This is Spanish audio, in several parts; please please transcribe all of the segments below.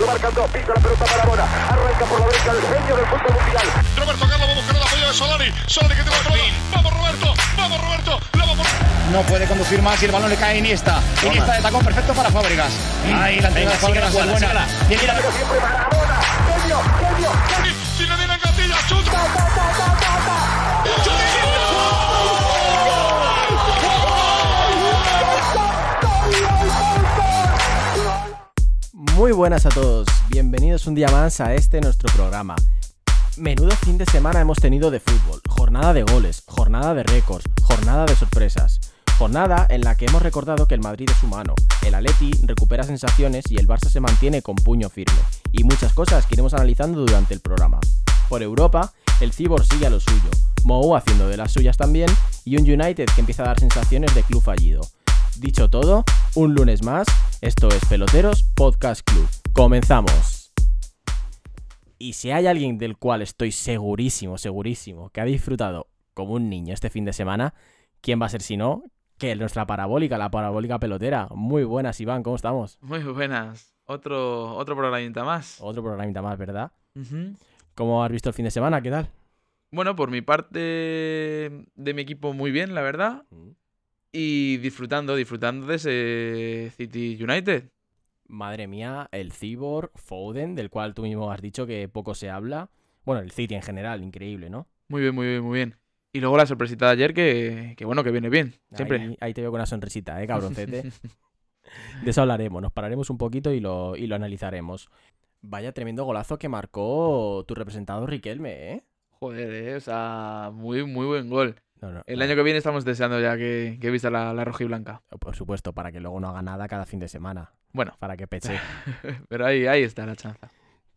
Lo marcan dos, pisa la pelota Marabona, arranca por la derecha el genio del fútbol mundial. Roberto Carlos va a buscar el apoyo de Solari. Solari que tiene la pelota. Vamos Roberto, vamos Roberto, la vamos. No puede conducir más y el balón le cae a Iniesta. Iniesta de tacón perfecto para Fábregas. Ahí la entrada de Fábregas es buena. La- Pero siempre Marabona, genio, genio, genio. Muy buenas a todos, bienvenidos un día más a este nuestro programa. Menudo fin de semana hemos tenido de fútbol, jornada de goles, jornada de récords, jornada de sorpresas. Jornada en la que hemos recordado que el Madrid es humano, el Atleti recupera sensaciones y el Barça se mantiene con puño firme. Y muchas cosas que iremos analizando durante el programa. Por Europa, el Cibor sigue a lo suyo, Mou haciendo de las suyas también y un United que empieza a dar sensaciones de club fallido. Dicho todo, un lunes más, esto es Peloteros Podcast Club. Comenzamos. Y si hay alguien del cual estoy segurísimo, segurísimo, que ha disfrutado como un niño este fin de semana, ¿quién va a ser si no? Que nuestra parabólica, la parabólica pelotera. Muy buenas, Iván, ¿cómo estamos? Muy buenas. Otro, otro programita más. Otro programita más, ¿verdad? Ujú. ¿Cómo has visto el fin de semana? ¿Qué tal? Bueno, por mi parte de mi equipo muy bien, la verdad. Y disfrutando, disfrutando de ese City United. Madre mía, el Cibor, Foden, del cual tú mismo has dicho que poco se habla. Bueno, el City en general, increíble, ¿no? Muy bien, muy bien, muy bien. Y luego la sorpresita de ayer que, que bueno, que viene bien. Siempre. Ahí, ahí te veo con una sonrisita, ¿eh, cabroncete? De eso hablaremos, nos pararemos un poquito y lo, y lo analizaremos. Vaya tremendo golazo que marcó tu representado Riquelme, ¿eh? Joder, eh, o sea, muy, muy buen gol. No, no, El año que viene estamos deseando ya que, que vista la, la roja y blanca. Por supuesto, para que luego no haga nada cada fin de semana. Bueno, Para que peche. pero ahí, ahí está la chanza.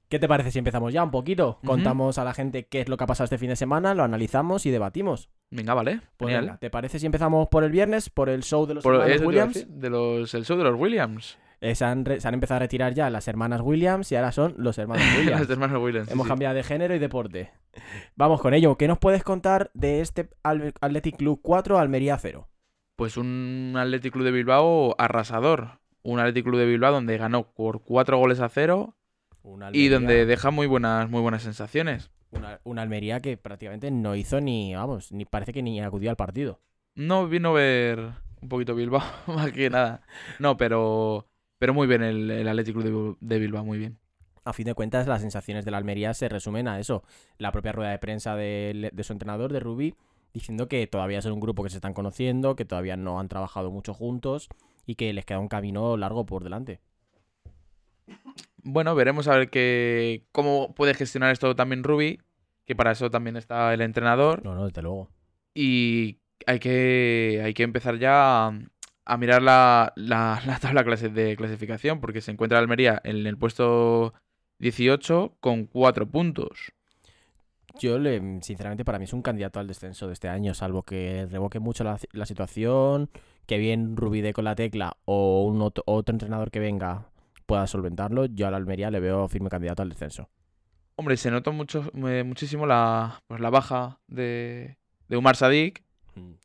¿Qué te parece si empezamos ya un poquito? Contamos a la gente qué es lo que ha pasado este fin de semana, lo analizamos y debatimos. Venga, vale. Pues venga, ¿te parece si empezamos por el viernes, por el show de los Por- Williams? decir, de los, el show de los Williams. Eh, se, han re- se han empezado a retirar ya las hermanas Williams y ahora son los hermanos Williams. los hermanos Williams. sí, Hemos sí. cambiado de género y deporte. Vamos con ello. ¿Qué nos puedes contar de este Athletic Club 4 Almería 0? Pues un Athletic Club de Bilbao arrasador. Un Athletic Club de Bilbao donde ganó por cuatro goles a cero Una y Almería- donde deja muy buenas, muy buenas sensaciones. una, una Almería que prácticamente no hizo ni, vamos, ni parece que ni acudió al partido. No vino a ver un poquito Bilbao, más que nada. No, pero, pero muy bien el, el Athletic Club de, de Bilbao, muy bien. A fin de cuentas, las sensaciones de la Almería se resumen a eso. La propia rueda de prensa de, de su entrenador, de Rubí, diciendo que todavía es un grupo que se están conociendo, que todavía no han trabajado mucho juntos y que les queda un camino largo por delante. Bueno, veremos a ver que, cómo puede gestionar esto también Rubi, que para eso también está el entrenador. No, no, desde luego. Y hay que, hay que empezar ya a, mirar la, la, la tabla de clasificación, porque se encuentra Almería en el puesto 18 con 4 puntos. Yo, le, sinceramente, para mí es un candidato al descenso de este año, salvo que revoque mucho la, la situación, que bien Rubide con la tecla o un otro, otro entrenador que venga pueda solventarlo. Yo a la Almería le veo firme candidato al descenso. Hombre, se notó mucho, eh, muchísimo la, pues, la baja de, de Umar Sadik,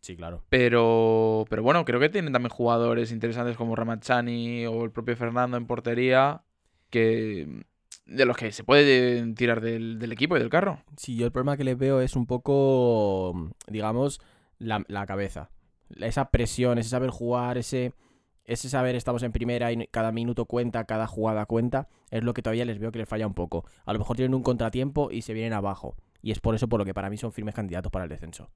Sí, claro. pero, pero bueno, creo que tienen también jugadores interesantes como Ramachani o el propio Fernando en portería, que de los que se puede tirar del, del equipo y del carro. Sí, yo el problema que le veo es un poco, digamos, la, la cabeza. Esa presión, ese saber jugar, ese, ese saber estamos en primera y cada minuto cuenta, cada jugada cuenta, es lo que todavía les veo que les falla un poco. A lo mejor tienen un contratiempo y se vienen abajo. Y es por eso por lo que para mí son firmes candidatos para el descenso.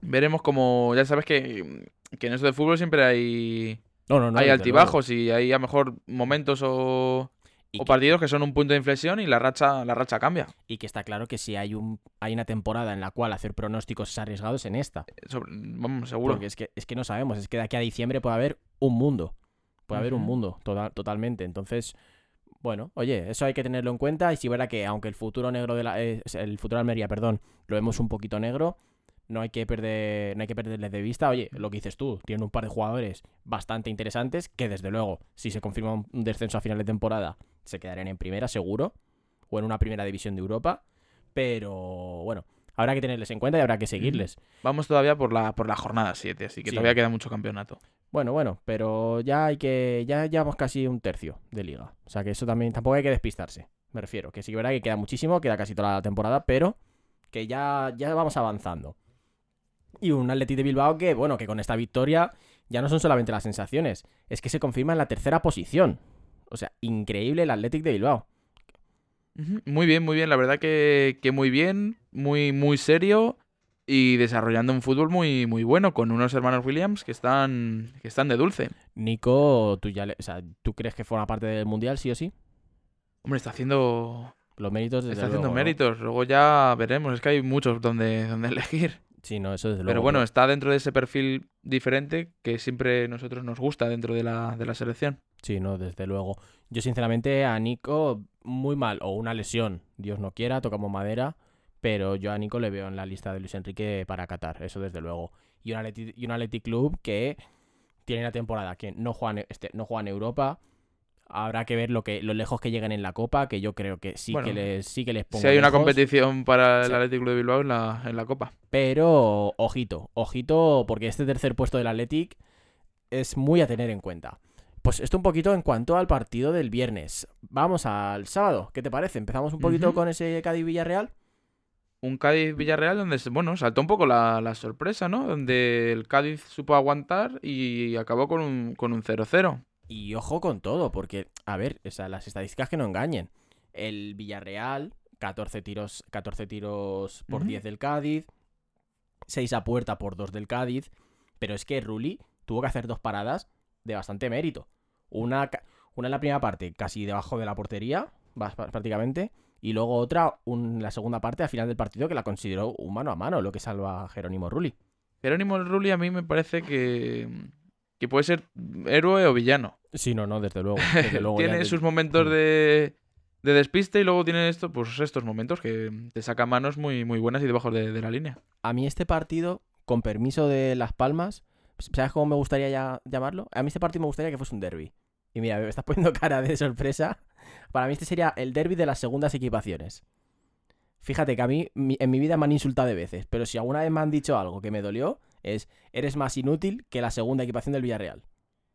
Veremos como, ya sabes que, que en esto de fútbol siempre hay, No, no, no. hay altibajos y hay a lo mejor momentos o, o que- partidos que son un punto de inflexión y la racha, la racha cambia. Y que está claro que si hay, un, hay una temporada en la cual hacer pronósticos es arriesgado es en esta. Sobre- vamos, seguro. Porque es que, es que no sabemos, es que de aquí a diciembre puede haber un mundo. Puede haber un mundo, total- totalmente. Entonces, bueno, oye, eso hay que tenerlo en cuenta. Y si verá que aunque el futuro negro de la. eh, el futuro de Almería, perdón, lo vemos un poquito negro, no hay que perder. No hay que perderles de vista. Oye, lo que dices tú, tienen un par de jugadores bastante interesantes que desde luego, si se confirma un descenso a final de temporada, se quedarían en primera, seguro. O en una primera división de Europa. Pero bueno, habrá que tenerles en cuenta y habrá que seguirles. Vamos todavía por la, por la jornada 7, así que Sí. todavía queda mucho campeonato. Bueno, bueno, pero ya hay que. Ya llevamos casi un tercio de liga. O sea que eso también tampoco hay que despistarse. Me refiero. Que sí que verdad que queda muchísimo, queda casi toda la temporada, pero que ya, ya vamos avanzando. Y un Athletic de Bilbao que, bueno, que con esta victoria ya no son solamente las sensaciones, es que se confirma en la tercera posición. O sea, increíble el Athletic de Bilbao. Muy bien, muy bien. La verdad que, que muy bien, muy, muy serio y desarrollando un fútbol muy, muy bueno con unos hermanos Williams que están, que están de dulce. Nico, ¿tú, ya le- o sea, ¿tú crees que forma parte del Mundial, sí o sí? Hombre, está haciendo, Los méritos desde está haciendo méritos. Luego ya veremos. Es que hay muchos donde, donde elegir. Sí, no, eso desde luego. Pero bueno, está dentro de ese perfil diferente que siempre a nosotros nos gusta dentro de la, de la selección. Sí, no, desde luego. Yo sinceramente a Nico muy mal, o una lesión, Dios no quiera, tocamos madera, pero yo a Nico le veo en la lista de Luis Enrique para Qatar, eso desde luego. Y un Athletic, y un Athletic Club que tiene una temporada que no juega, en, este, no juega en Europa. Habrá que ver lo que lo lejos que lleguen en la Copa, que yo creo que sí Bueno, que les sí que les pongo Si hay una competición para el Sí. Atlético de Bilbao en la, en la Copa. Pero ojito, ojito, porque este tercer puesto del Athletic es muy a tener en cuenta. Pues esto un poquito en cuanto al partido del viernes. Vamos al sábado, ¿qué te parece? Empezamos un poquito con ese Cádiz Villarreal. un Cádiz-Villarreal donde, se- bueno, saltó un poco la, la sorpresa, ¿no? Donde el Cádiz supo aguantar y acabó con un, con un 0-0. Y ojo con todo, porque, a ver, o sea, las estadísticas que no engañen. El Villarreal, 14 tiros, 14 tiros por Ujú. 10 del Cádiz, 6 a puerta por 2 del Cádiz, pero es que Rulli tuvo que hacer dos paradas de bastante mérito. Una, una en la primera parte, casi debajo de la portería, prácticamente, y luego otra un- la segunda parte al final del partido que la consideró un mano a mano, lo que salva a Jerónimo Rulli. Jerónimo Rulli a mí me parece que, que puede ser héroe o villano. Sí, no, no, desde luego. Desde luego ya tiene sus momentos Mm. de, de despiste y luego tiene esto, pues estos momentos que te saca manos muy, muy buenas y debajo de, de la línea. A mí este partido, con permiso de Las Palmas, ¿sabes cómo me gustaría ya llamarlo? A mí este partido me gustaría que fuese un derby. Y mira, me estás poniendo cara de sorpresa. Para mí este sería el derby de las segundas equipaciones. Fíjate que a mí en mi vida me han insultado de veces, pero si alguna vez me han dicho algo que me dolió, es eres más inútil que la segunda equipación del Villarreal.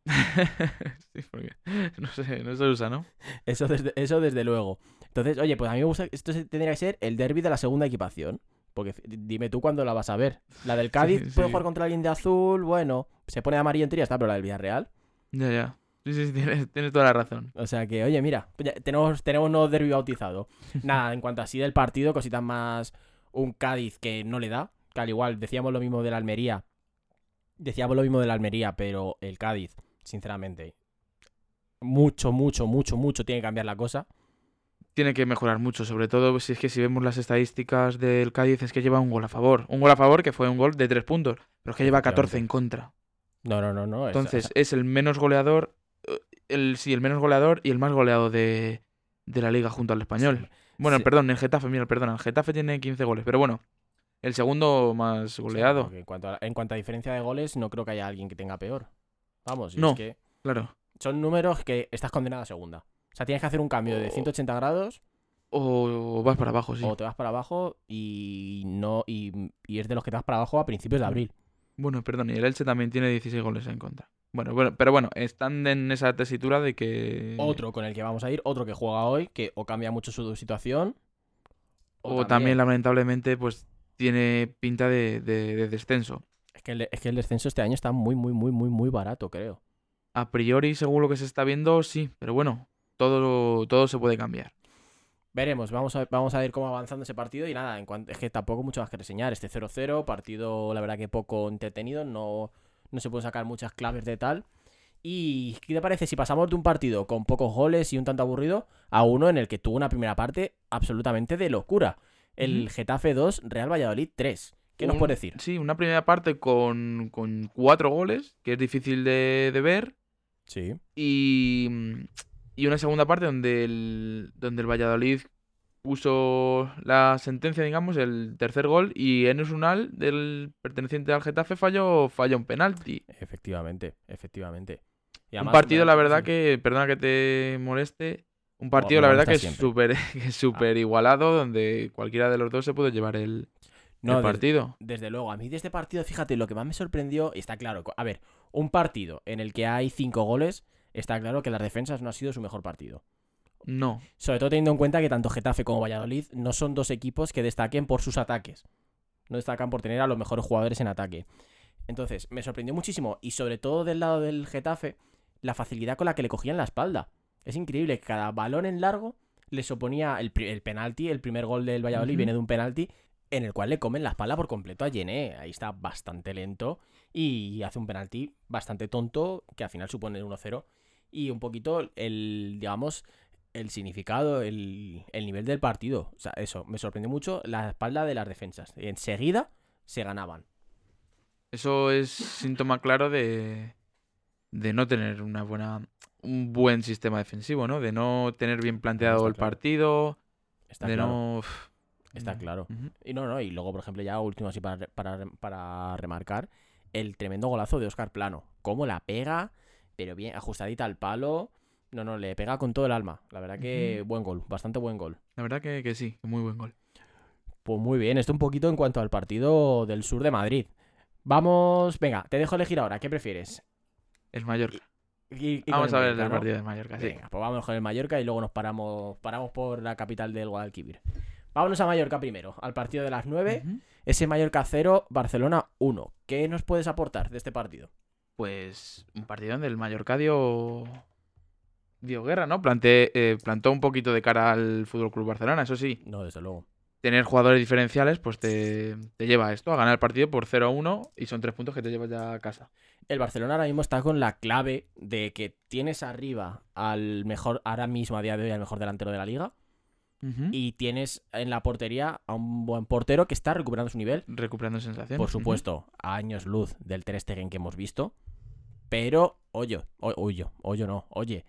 sí, porque no sé, no se usa, ¿no? Eso desde, eso desde luego. Entonces, oye, pues a mí me gusta, esto tendría que ser el derby de la segunda equipación. Porque dime tú cuándo la vas a ver. La del Cádiz Sí, puede sí. jugar contra alguien de azul, bueno, se pone de amarillo en teoría, está, pero la del Villarreal. Ya, ya. Sí, sí, sí, tienes, tienes toda la razón. O sea que, oye, mira, tenemos, tenemos un nuevo derbi bautizado. Nada, en cuanto así del partido, cositas más. Un Cádiz que no le da. Que al igual, decíamos lo mismo de la Almería. Decíamos lo mismo de la Almería, pero el Cádiz, sinceramente, mucho, mucho, mucho, mucho tiene que cambiar la cosa. Tiene que mejorar mucho, sobre todo si es que si vemos las estadísticas del Cádiz es que lleva un gol a favor. Un gol a favor que fue un gol de tres puntos, pero es que lleva 14 en contra. No, no, no, no. es- Entonces es el menos goleador, eh, el sí, el menos goleador y el más goleado de, de la liga junto al español. Bueno, sí. perdón, el Getafe, mira, perdón, el Getafe tiene 15 goles, pero bueno, el segundo más goleado, en, cuanto a, en cuanto a diferencia de goles, no creo que haya alguien que tenga peor. Vamos, No. es que claro. son números que estás condenado a segunda. O sea, tienes que hacer un cambio de Oh. 180 grados O vas para abajo, sí. o te vas para abajo y no y, y es de los que te vas para abajo a principios de Mm. abril. Bueno, perdón, y el Elche también tiene 16 goles en contra. Bueno, bueno, pero bueno, están en esa tesitura de que... Otro con el que vamos a ir, otro que juega hoy, que o cambia mucho su situación. O, también, lamentablemente, pues tiene pinta de, de- de descenso. Es que, el, es que el descenso este año está muy, muy, muy, muy, muy barato, creo. A priori, según lo que se está viendo, sí, pero bueno, todo, todo se puede cambiar. Veremos, vamos a, vamos a ver cómo va avanzando ese partido y nada, en cuanto, es que tampoco mucho más que reseñar. Este 0-0, partido la verdad que poco entretenido, no, no se pueden sacar muchas claves de tal. ¿Y qué te parece si pasamos de un partido con pocos goles y un tanto aburrido a uno en el que tuvo una primera parte absolutamente de locura? El. Getafe 2, Real Valladolid 3. ¿Qué nos Un- puede decir? Sí, una primera parte con, con cuatro goles, que es difícil de, de ver, Sí. y, y una segunda parte donde el, donde el Valladolid puso la sentencia, digamos, el tercer gol, y Enes Unal, del perteneciente al Getafe, falló, falló un penalti. Efectivamente, efectivamente. Y un partido, la verdad que, perdona que te moleste, un partido, la verdad que es siempre. súper igualado, donde cualquiera de los dos se puede llevar el, No, el des- partido. Desde luego, a mí de este partido, fíjate, lo que más me sorprendió, y está claro, a ver, un partido en el que hay cinco goles, está claro que las defensas no ha sido su mejor partido. No. Sobre todo teniendo en cuenta que tanto Getafe como Valladolid no son dos equipos que destaquen por sus ataques. No destacan por tener a los mejores jugadores en ataque. Entonces, me sorprendió muchísimo, y sobre todo del lado del Getafe, la facilidad con la que le cogían la espalda. Es increíble, cada balón en largo les oponía el, el penalti, el primer gol del Valladolid viene de un penalti en el cual le comen la espalda por completo a Yené. Ahí está bastante lento y hace un penalti bastante tonto que al final supone el 1-0 y un poquito el, digamos, el significado, el, el nivel del partido. O sea, eso, me sorprendió mucho la espalda de las defensas. Enseguida se ganaban. Eso es síntoma claro de, de no tener una buena, un buen sistema defensivo, ¿no? De no tener bien planteado Está el claro. partido, Está de claro. no... Está mm, claro. Y no, no, y luego, por ejemplo, ya último así para, para, para remarcar, el tremendo golazo de Oscar Plano. Cómo la pega, pero bien ajustadita al palo. No, no, le pega con todo el alma. La verdad que buen gol, bastante buen gol. La verdad que, que sí, muy buen gol. Pues muy bien, esto un poquito en cuanto al partido del sur de Madrid. Vamos, venga, te dejo elegir ahora, ¿qué prefieres? El Mallorca. Vamos a ver Mallorca, el ¿no? partido del Mallorca, sí. Venga, pues vamos con el Mallorca y luego nos paramos, paramos por la capital del Guadalquivir. Vámonos a Mallorca primero, al partido de las 9. Ujú. Ese Mallorca 0, Barcelona 1. ¿Qué nos puedes aportar de este partido? Pues un partido donde el Mallorca dio, dio guerra, ¿no? Plante- eh, plantó un poquito de cara al Fútbol Club Barcelona, eso sí. No, desde luego. Tener jugadores diferenciales, pues te, te lleva a esto, a ganar el partido por 0-1 y son tres puntos que te llevas ya a casa. El Barcelona ahora mismo está con la clave de que tienes arriba al mejor, ahora mismo a día de hoy, al mejor delantero de la liga. Y tienes en la portería a un buen portero que está recuperando su nivel. Recuperando sensaciones. Por supuesto, a años luz del Ter Stegen que hemos visto. Pero, oye, oye, oye, no, oye,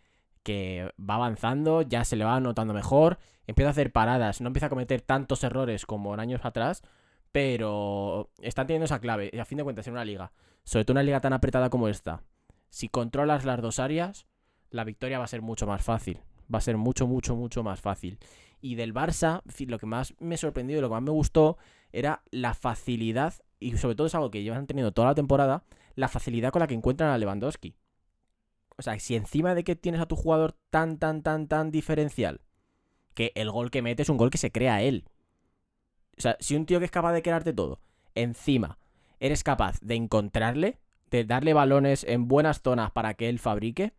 que va avanzando, ya se le va notando mejor, empieza a hacer paradas, no empieza a cometer tantos errores como en años atrás, pero están teniendo esa clave. Y a fin de cuentas, en una liga, sobre todo una liga tan apretada como esta, si controlas las dos áreas, la victoria va a ser mucho más fácil. Va a ser mucho, mucho, mucho más fácil. Y del Barça, lo que más me sorprendió y lo que más me gustó era la facilidad, y sobre todo es algo que llevan teniendo toda la temporada, la facilidad con la que encuentran a Lewandowski. O sea, si encima de que tienes a tu jugador tan, tan, tan, tan diferencial, que el gol que mete es un gol que se crea él. O sea, si un tío que es capaz de crearte todo, encima eres capaz de encontrarle, de darle balones en buenas zonas para que él fabrique,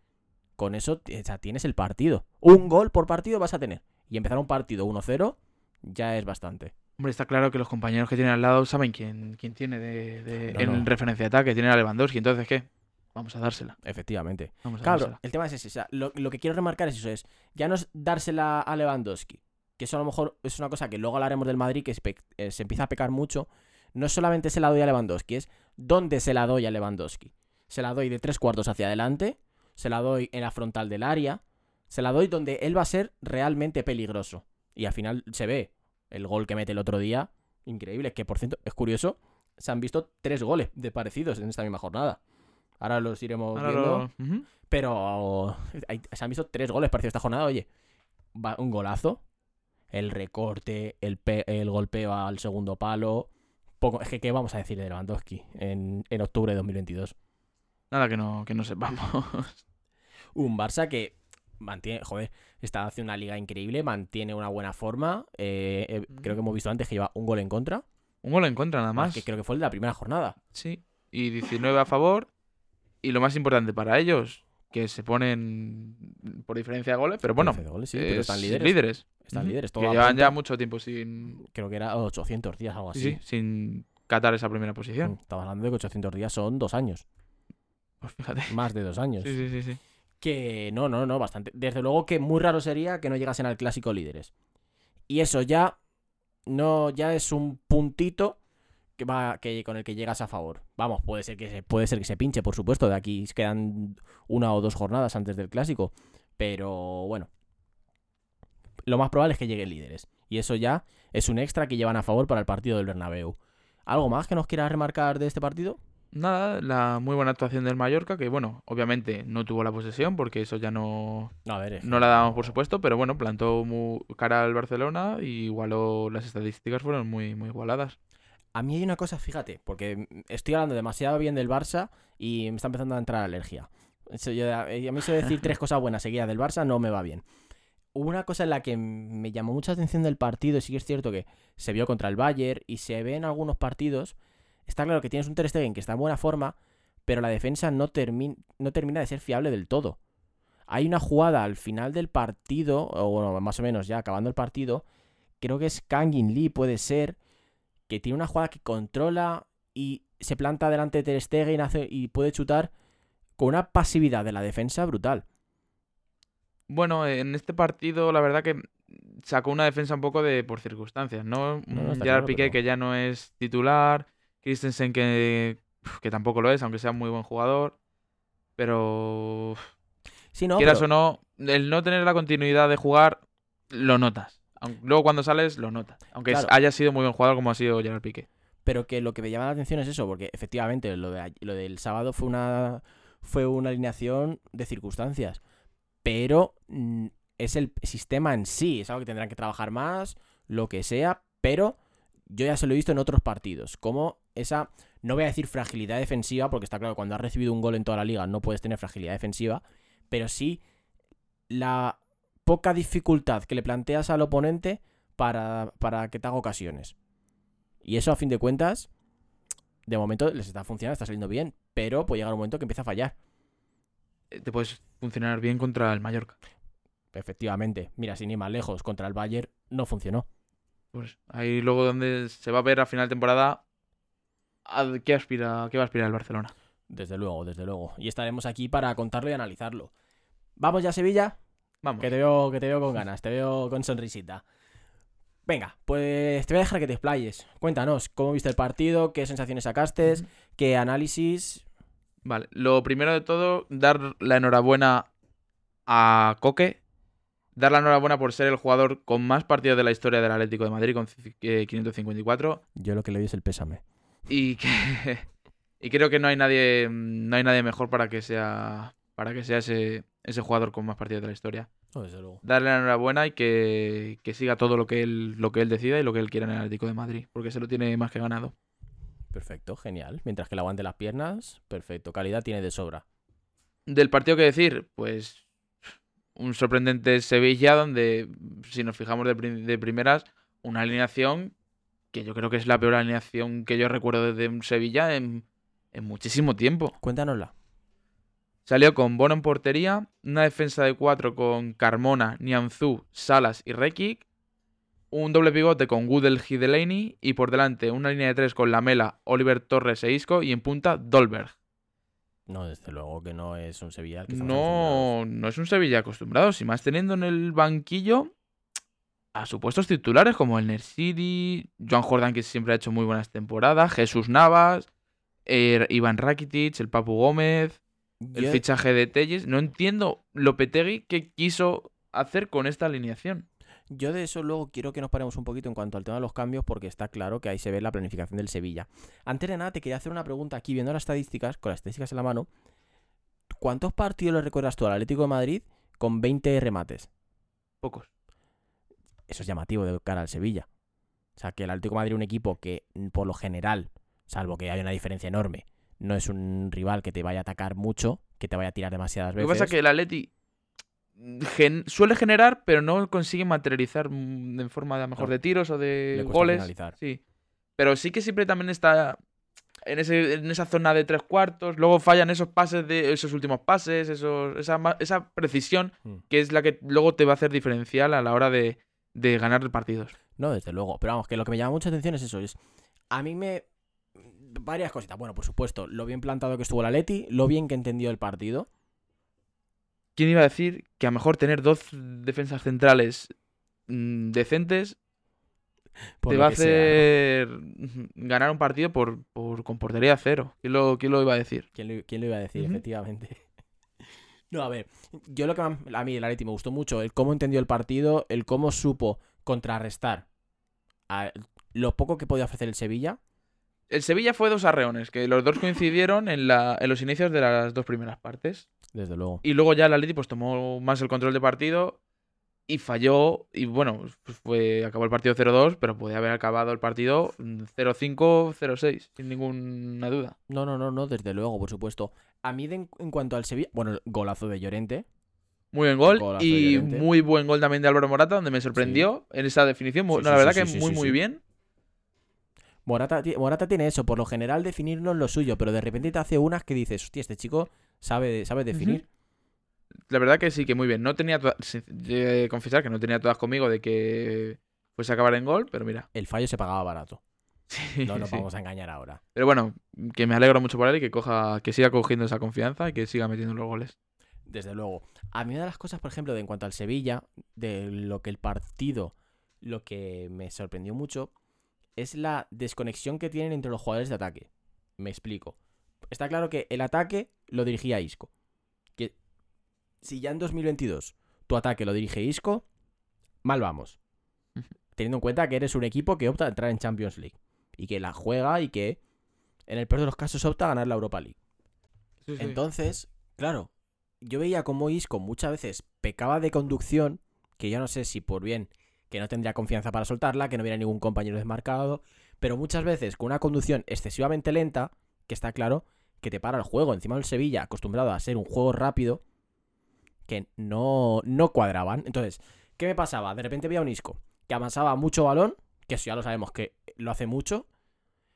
con eso o sea, tienes el partido. Un gol por partido vas a tener. Y empezar un partido 1-0 ya es bastante. Hombre, está claro que los compañeros que tienen al lado saben quién, quién tiene de, de- No, en no. referencia de ataque. Tienen a Lewandowski, entonces ¿qué? Vamos a dársela. Efectivamente. Vamos a Claro, dársela. el tema es ese. o sea, lo, lo que quiero remarcar es eso: es ya no es dársela a Lewandowski, que eso a lo mejor es una cosa que luego hablaremos del Madrid, que eh, se empieza a pecar mucho. No solamente se la doy a Lewandowski, es dónde se la doy a Lewandowski. Se la doy de tres cuartos hacia adelante, se la doy en la frontal del área, se la doy donde él va a ser realmente peligroso. Y al final se ve el gol que mete el otro día, increíble, que por cierto, es curioso, se han visto tres goles de parecidos en esta misma jornada. Ahora los iremos Ahora viendo. lo-. Pero hay- se han visto tres goles parecidos esta jornada. Oye, va- un golazo, el recorte, el, pe- el golpeo al segundo palo. Poco, es que, ¿qué vamos a decir de Lewandowski en, en octubre de 2022? Nada que no, que no sepamos. Un Barça que mantiene, joder, está haciendo una liga increíble, mantiene una buena forma. eh, eh, creo que hemos visto antes que lleva un gol en contra, Un gol en contra nada más. que creo que fue el de la primera jornada. Sí. Y 19 a favor. Y lo más importante para ellos, que se ponen por diferencia de goles, pero bueno, 13 goles, sí, pero están es líderes. Están líderes, Que llevan ya mucho tiempo sin, Creo que era 800 días, algo sí, así. sí, sin catar esa primera posición. Mm, Estamos hablando de que 800 días son dos años, Pues fíjate. más de dos años. Sí, sí, sí, sí. Que no, no, no, bastante. Desde luego que muy raro sería que no llegasen al clásico líderes. Y eso ya no ya es un puntito que va que con el que llegas a favor. Vamos, puede ser que se puede ser que se pinche, por supuesto, de aquí quedan una o dos jornadas antes del clásico, pero bueno. Lo más probable es que lleguen líderes y eso ya es un extra que llevan a favor para el partido del Bernabéu. ¿Algo más que nos quieras remarcar de este partido? Nada, la muy buena actuación del Mallorca, que bueno, obviamente no tuvo la posesión, porque eso ya no, No, a ver, es no que- la dábamos por supuesto, pero bueno, plantó mu- cara al Barcelona y igualó las estadísticas fueron muy, muy igualadas. A mí hay una cosa, fíjate, porque estoy hablando demasiado bien del Barça y me está empezando a entrar alergia. Yo- a mí eso de decir tres cosas buenas seguidas del Barça no me va bien. Hubo una cosa en la que me llamó mucha atención del partido, y sí que es cierto que se vio contra el Bayern y se ve en algunos partidos. Está claro que tienes un Ter Stegen que está en buena forma, pero la defensa no, termi- no termina de ser fiable del todo. Hay una jugada al final del partido, o bueno, más o menos ya acabando el partido, creo que es Kangin Lee, puede ser, que tiene una jugada que controla y se planta delante de Ter Stegen hace- y puede chutar con una pasividad de la defensa brutal. Bueno, en este partido la verdad que sacó una defensa un poco de por circunstancias, ¿no? No, no, Gerard claro, Piqué pero- que ya no es titular, Christensen que, que tampoco lo es, aunque sea un muy buen jugador, pero Sí, no, quieras pero- o no, el no tener la continuidad de jugar lo notas. Luego cuando sales lo notas, aunque Claro. haya sido muy buen jugador como ha sido Gerard Piqué. Pero que lo que me llama la atención es eso, porque efectivamente lo, de, lo del sábado fue una, fue una alineación de circunstancias. Pero mm, es el sistema en sí, es algo que tendrán que trabajar más, lo que sea, pero yo ya se lo he visto en otros partidos, como esa, no voy a decir fragilidad defensiva, porque está claro, cuando has recibido un gol en toda la liga no puedes tener fragilidad defensiva, pero sí la poca dificultad que le planteas al oponente para, para que te haga ocasiones. Y eso, a fin de cuentas, de momento les está funcionando, está saliendo bien, pero puede llegar un momento que empieza a fallar. Eh, Te puedes funcionar bien contra el Mallorca. Efectivamente, mira, sin ir más lejos, contra el Bayern no funcionó. Pues ahí luego donde se va a ver a final de temporada a qué aspira, a qué va a aspirar el Barcelona. Desde luego, desde luego. Y estaremos aquí para contarlo y analizarlo. ¿Vamos ya a Sevilla? Vamos. Que te veo, que te veo con ganas, te veo con sonrisita. Venga, pues te voy a dejar que te explayes. Cuéntanos, ¿cómo viste el partido? ¿Qué sensaciones sacaste? ¿Qué análisis? Vale, lo primero de todo, dar la enhorabuena a Coque. Dar la enhorabuena por ser el jugador con más partidos de la historia del Atlético de Madrid, con ci- eh, 554. Yo lo que le doy es el pésame. Y que. y creo que no hay nadie. No hay nadie mejor para que sea. Para que sea ese, ese jugador con más partidos de la historia. No, desde luego. Darle la enhorabuena y que, que siga todo lo que él, lo que él decida y lo que él quiera en el Atlético de Madrid. Porque se lo tiene más que ganado. Perfecto, genial. Mientras que le aguante las piernas, perfecto. Calidad tiene de sobra. Del partido que decir, pues un sorprendente Sevilla donde, si nos fijamos de primeras, una alineación que yo creo que es la peor alineación que yo recuerdo desde un Sevilla en, en muchísimo tiempo. Cuéntanosla. Salió con Bono en portería, una defensa de cuatro con Carmona, Nianzú, Salas y Rekic, un doble pivote con Goodell y Delaney y por delante una línea de tres con Lamela, Oliver Torres e Isco y en punta Dolberg. No, desde luego que no es un Sevilla al que. No, no es un Sevilla acostumbrado, si más teniendo en el banquillo a supuestos titulares como el Nersidi, Joan Jordan que siempre ha hecho muy buenas temporadas, Jesús Navas, eh, Iván Rakitic, el Papu Gómez, el fichaje de Telles. No entiendo Lopetegui qué quiso hacer con esta alineación. Yo de eso luego quiero que nos paremos un poquito en cuanto al tema de los cambios, porque está claro que ahí se ve la planificación del Sevilla. Antes de nada, te quería hacer una pregunta aquí, viendo las estadísticas, con las estadísticas en la mano. ¿Cuántos partidos le recuerdas tú al Atlético de Madrid con 20 remates? Pocos. Eso es llamativo de cara al Sevilla. O sea, que el Atlético de Madrid, un equipo que, por lo general, salvo que haya una diferencia enorme, no es un rival que te vaya a atacar mucho, que te vaya a tirar demasiadas Lo que veces. pasa es que el Atleti gen- suele generar, pero no consigue materializar mm, en forma de a mejor No. de tiros o de goles. finalizar. Sí. Pero sí que siempre también está en, ese, en esa zona de tres cuartos. Luego fallan esos pases de esos últimos pases, esos, esa, esa precisión Mm. que es la que luego te va a hacer diferencial a la hora de, de ganar partidos. No, desde luego. Pero vamos, que lo que me llama mucha atención es eso. Es, a mí me... Varias cositas. Bueno, por supuesto, lo bien plantado que estuvo el Atleti, lo bien que entendió el partido. ¿Quién iba a decir que a lo mejor tener dos defensas centrales mm, decentes por te va a que sea, ¿no? hacer ganar un partido por, por con portería cero? ¿Quién lo, quién lo iba a decir? ¿Quién lo, quién lo iba a decir, efectivamente? No, a ver, yo lo que a mí el Atleti me gustó mucho, el cómo entendió el partido, el cómo supo contrarrestar a lo poco que podía ofrecer el Sevilla. El Sevilla fue dos arreones, que los dos coincidieron en, la, en los inicios de las dos primeras partes. Desde luego. Y luego ya el Atleti pues tomó más el control de partido. y falló. Y bueno, pues fue, acabó el partido 0-2, pero podía haber acabado el partido 0-5, 0-6, sin ninguna duda. No, no, no, no, desde luego, por supuesto. A mí, de- en, cuanto al Sevilla, bueno, el golazo de Llorente. Muy buen gol Golazo y muy buen gol también de Álvaro Morata, donde me sorprendió en esa definición. Sí, no, sí, la verdad que muy, muy bien. Morata, ti- Morata tiene eso, por lo general definir no es lo suyo, pero de repente te hace unas que dices, hostia, este chico sabe, sabe definir. La verdad que sí, que muy bien. No tenía todas, confesar que no tenía todas conmigo de que fuese a acabar en gol, pero mira. El fallo se pagaba barato. Sí, No nos sí. vamos a engañar ahora. Pero bueno, que me alegro mucho por él y que coja, que siga cogiendo esa confianza y que siga metiendo los goles. Desde luego. A mí una de las cosas, por ejemplo, de en cuanto al Sevilla, de lo que el partido, lo que me sorprendió mucho, es la desconexión que tienen entre los jugadores de ataque. Me explico. Está claro que el ataque lo dirigía Isco. Que si ya en 2022 tu ataque lo dirige Isco, mal vamos. Teniendo en cuenta que eres un equipo que opta a entrar en Champions League. Y que la juega y que, en el peor de los casos, opta a ganar la Europa League. Entonces, claro, yo veía como Isco muchas veces pecaba de conducción, que yo no sé si por bien que no tendría confianza para soltarla, que no hubiera ningún compañero desmarcado, pero muchas veces con una conducción excesivamente lenta, que está claro que te para el juego. Encima del Sevilla, acostumbrado a ser un juego rápido, que no, no cuadraban. Entonces, ¿qué me pasaba? De repente veía un Isco que amasaba mucho balón, que eso ya lo sabemos que lo hace mucho.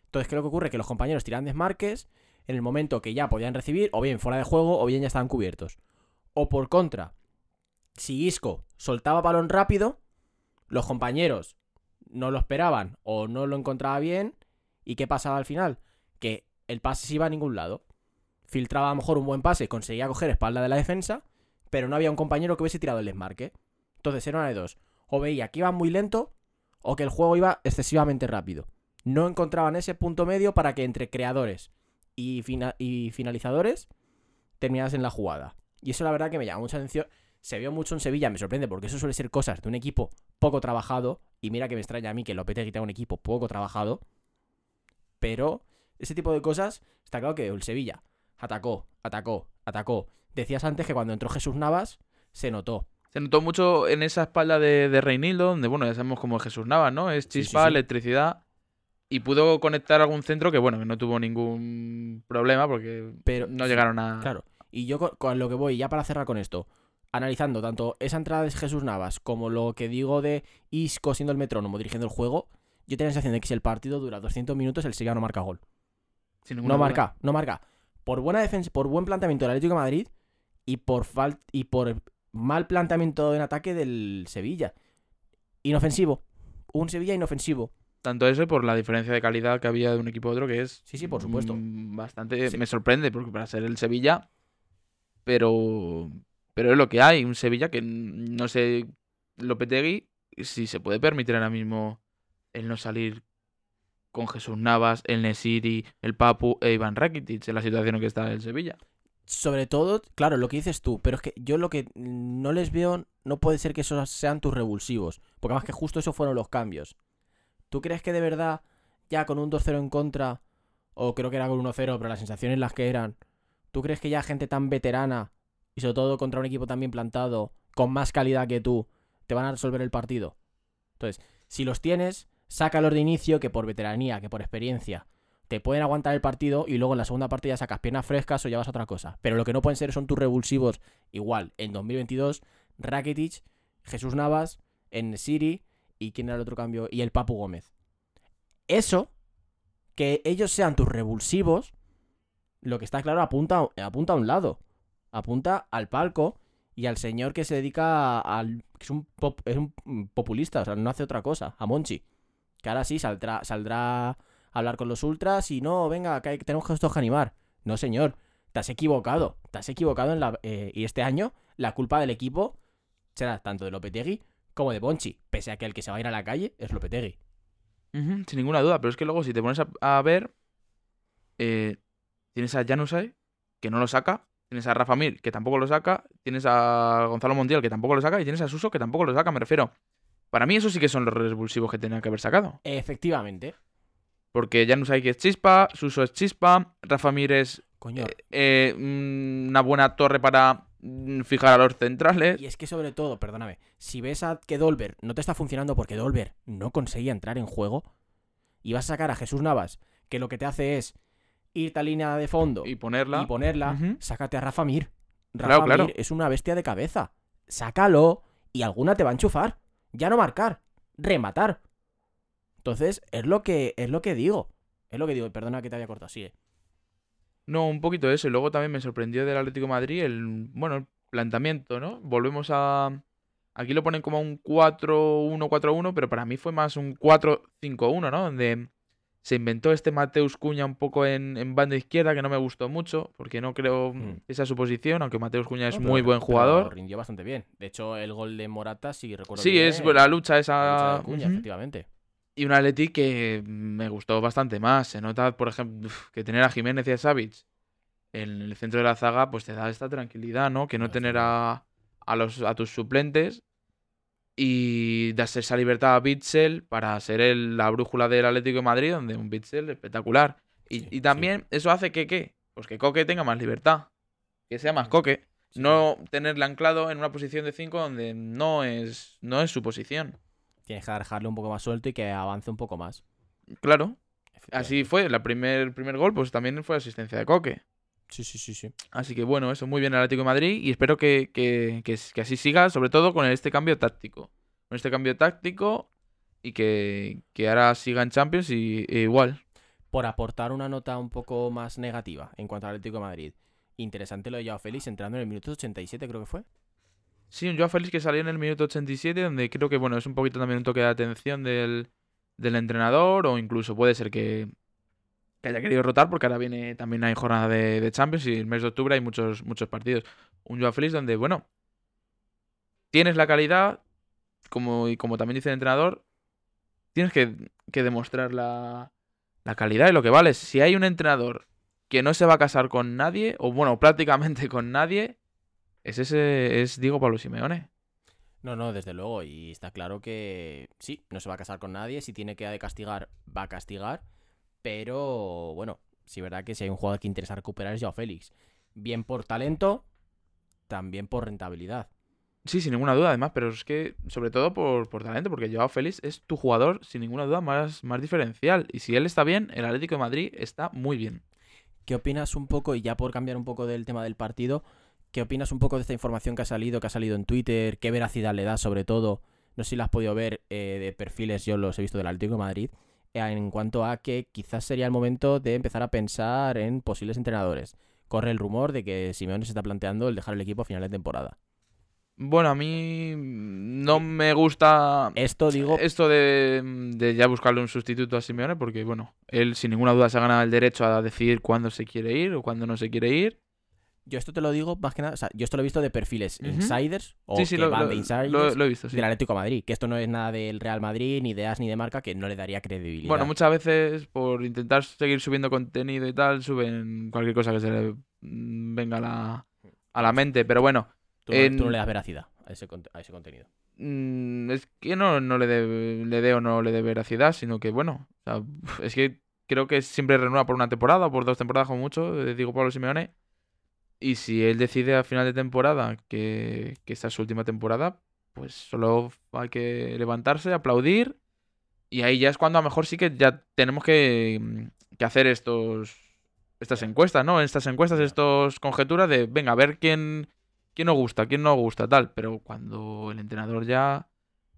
Entonces, ¿qué es lo que ocurre? Que los compañeros tiran desmarques en el momento que ya podían recibir, o bien fuera de juego, o bien ya estaban cubiertos. O por contra, si Isco soltaba balón rápido, los compañeros no lo esperaban o no lo encontraba bien, ¿y qué pasaba al final? Que el pase se iba a ningún lado. Filtraba a lo mejor un buen pase, conseguía coger espalda de la defensa, pero no había un compañero que hubiese tirado el desmarque. Entonces era una de dos. O veía que iba muy lento, o que el juego iba excesivamente rápido. No encontraban ese punto medio para que entre creadores y, y finalizadores terminasen la jugada. Y eso la verdad que me llama mucha atención. Se vio mucho en Sevilla, me sorprende porque eso suele ser cosas de un equipo poco trabajado. Y mira que me extraña a mí que Lopetegui tenga un equipo poco trabajado. Pero ese tipo de cosas, está claro que el Sevilla atacó, atacó, atacó. Decías antes que cuando entró Jesús Navas, se notó. Se notó mucho en esa espalda de, de Reinildo, donde, bueno, ya sabemos cómo es Jesús Navas, ¿no? Es Sí, sí, chispa, sí. electricidad. Y pudo conectar algún centro que, bueno, que no tuvo ningún problema porque Pero- no llegaron a. Claro. Y yo con, con lo que voy, ya para cerrar con esto, analizando tanto esa entrada de Jesús Navas como lo que digo de Isco siendo el metrónomo dirigiendo el juego, yo tengo la sensación de que si el partido dura 200 minutos, el Sevilla no marca gol. sin No duda. marca, no marca. Por buena defensa, por buen planteamiento del Atlético de Madrid y por fal y por mal planteamiento en ataque del Sevilla. Inofensivo. Un Sevilla inofensivo. Tanto eso por la diferencia de calidad que había de un equipo a otro, que es. Sí, sí, por supuesto. mm, Bastante. Sí. Me sorprende, porque para ser el Sevilla. Pero. Pero es lo que hay. Un Sevilla que no sé. Lopetegui, si se puede permitir ahora mismo el no salir con Jesús Navas, el Nesiri, el Papu e Iván Rakitic en la situación en que está el Sevilla. Sobre todo, claro, lo que dices tú, pero es que yo lo que no les veo, no puede ser que esos sean tus revulsivos, porque además que justo esos fueron los cambios. ¿Tú crees que de verdad, ya con un 2-0 en contra, o creo que era con 1-0, pero las sensaciones las que eran, ¿tú crees que ya gente tan veterana, sobre todo contra un equipo tan bien plantado, con más calidad que tú, te van a resolver el partido? Entonces, si los tienes, sácalos de inicio, que por veteranía, que por experiencia, te pueden aguantar el partido y luego en la segunda parte ya sacas piernas frescas o llevas otra cosa. Pero lo que no pueden ser son tus revulsivos igual. En 2022, Rakitic, Jesús Navas, en Siri y quién era el otro cambio y el Papu Gómez. Eso, que ellos sean tus revulsivos, lo que está claro apunta, apunta a un lado. Apunta al palco y al señor que se dedica al... es un, un populista, o sea, no hace otra cosa, a Monchi. Que ahora sí saldrá, a hablar con los ultras y no, venga, que tenemos que estos animar. No, señor, te has equivocado. Te has equivocado en la. eh, y este año, la culpa del equipo será tanto de Lopetegui como de Bonchi. Pese a que el que se va a ir a la calle es Lopetegui. Sin ninguna duda, pero es que luego si te pones a, a ver, eh, tienes a Janusay, que no lo saca, tienes a Rafa Mir, que tampoco lo saca, tienes a Gonzalo Montiel, que tampoco lo saca, y tienes a Suso, que tampoco lo saca, me refiero. Para mí esos sí que son los revulsivos que tenían que haber sacado. Efectivamente. Porque Janusay que es chispa, Suso es chispa, Rafa Mir es Coño, eh, mm, una buena torre para mm, fijar a los centrales. Y es que sobre todo, perdóname, si ves a que Dolber no te está funcionando porque Dolber no conseguía entrar en juego y vas a sacar a Jesús Navas, que lo que te hace es irte a línea de fondo Y ponerla. y ponerla, sácate a Rafa Mir. Rafa Claro, claro. Mir es una bestia de cabeza. Sácalo y alguna te va a enchufar. Ya no marcar, rematar. Entonces, es lo que es lo que digo. Es lo que digo, perdona que te haya cortado, sigue. No, un poquito eso. Y luego también me sorprendió del Atlético de Madrid el, bueno, el planteamiento, ¿no? Volvemos a... Aquí lo ponen como un 4-1-4-1, pero para mí fue más un 4-5-1, ¿no? Donde se inventó este Mateus Cuña un poco en, en banda izquierda, que no me gustó mucho, porque no creo Mm. esa es su posición, aunque Mateus Cuña es No, pero- muy buen pero jugador. rindió bastante bien. De hecho, el gol de Morata, si recuerdo Sí, bien, es la lucha la esa... lucha de Acuña, Ujú. efectivamente. Y un Atleti que me gustó bastante más. Se nota, por ejemplo, que tener a Jiménez y a Savic en el centro de la zaga, pues te da esta tranquilidad, ¿no? Que no Claro, tener sí. a, a, los, a tus suplentes y das esa libertad a Bitzel para ser el- la brújula del Atlético de Madrid, donde un Bitzel espectacular. Y, Sí, y sí. también eso hace que, ¿qué? Pues que Coque tenga más libertad. Que sea más Coque. Sí, no tenerle anclado en una posición de 5 donde no es, no es su posición. Tienes que dejarle un poco más suelto y que avance un poco más. Claro. Así fue, el primer, primer gol, pues también fue asistencia de Coque. Sí, sí, sí, sí. Así que bueno, eso muy bien el Atlético de Madrid y espero que, que- que que así siga, sobre todo con este cambio táctico. Con este cambio táctico y que, que ahora siga en Champions y e igual. Por aportar una nota un poco más negativa en cuanto al Atlético de Madrid. Interesante lo de Joao Félix entrando en el minuto 87, creo que fue. Sí, un Joao Félix que salió en el minuto 87, donde creo que bueno, es un poquito también un toque de atención del, del entrenador, o incluso puede ser que, que haya querido rotar, porque ahora viene también hay jornada de, Champions y el mes de octubre hay muchos, muchos partidos. Un Joao Félix donde, bueno, tienes la calidad, como, y como también dice el entrenador, tienes que, que demostrar la, la calidad y lo que vales. Si hay un entrenador que no se va a casar con nadie, o bueno, prácticamente con nadie, es ese, es Diego Pablo Simeone. No, no, desde luego. Y está claro que sí, no se va a casar con nadie. Si tiene que castigar, va a castigar. Pero bueno, sí, verdad que si hay un jugador que interesa recuperar es Joao Félix. Bien por talento, también por rentabilidad. Sí, sin ninguna duda, además, pero es que, sobre todo por, por talento, porque Joao Félix es tu jugador, sin ninguna duda, más, más diferencial. Y si él está bien, el Atlético de Madrid está muy bien. ¿Qué opinas un poco, y ya por cambiar un poco del tema del partido, qué opinas un poco de esta información que ha salido, que ha salido en Twitter? ¿Qué veracidad le da sobre todo? No sé si la has podido ver eh, de perfiles, yo los he visto del Atlético de Madrid, en cuanto a que quizás sería el momento de empezar a pensar en posibles entrenadores. Corre el rumor de que Simeone se está planteando el dejar el equipo a final de temporada. Bueno, a mí no me gusta Esto digo, esto de, de ya buscarle un sustituto a Simeone, porque, bueno, él sin ninguna duda se ha ganado el derecho a decidir cuándo se quiere ir o cuándo no se quiere ir. Yo esto te lo digo más que nada, o sea, yo esto lo he visto de perfiles insiders o sí, sí, que lo, van lo- de insiders lo- lo he visto, sí. del Atlético de Madrid, que esto no es nada del Real Madrid, ni de As ni de marca, que no le daría credibilidad. Bueno, muchas veces por intentar seguir subiendo contenido y tal, suben cualquier cosa que se le mm, venga a la, a la mente. Pero bueno, Tú, no- en- tú no le das veracidad a ese, cont- a ese contenido. mm, es que no, no le dé le dé o no le dé veracidad, sino que bueno, o sea, es que creo que siempre renueva por una temporada o por dos temporadas como mucho, eh, digo Pablo Simeone. Y si él decide a final de temporada que, que esta es su última temporada, pues solo hay que levantarse, aplaudir. Y ahí ya es cuando a lo mejor sí que ya tenemos que, mm, que hacer estos estas encuestas, ¿no? Estas encuestas, estos conjeturas de, venga, a ver quién, quién nos gusta, quién no gusta, tal. Pero cuando el entrenador ya,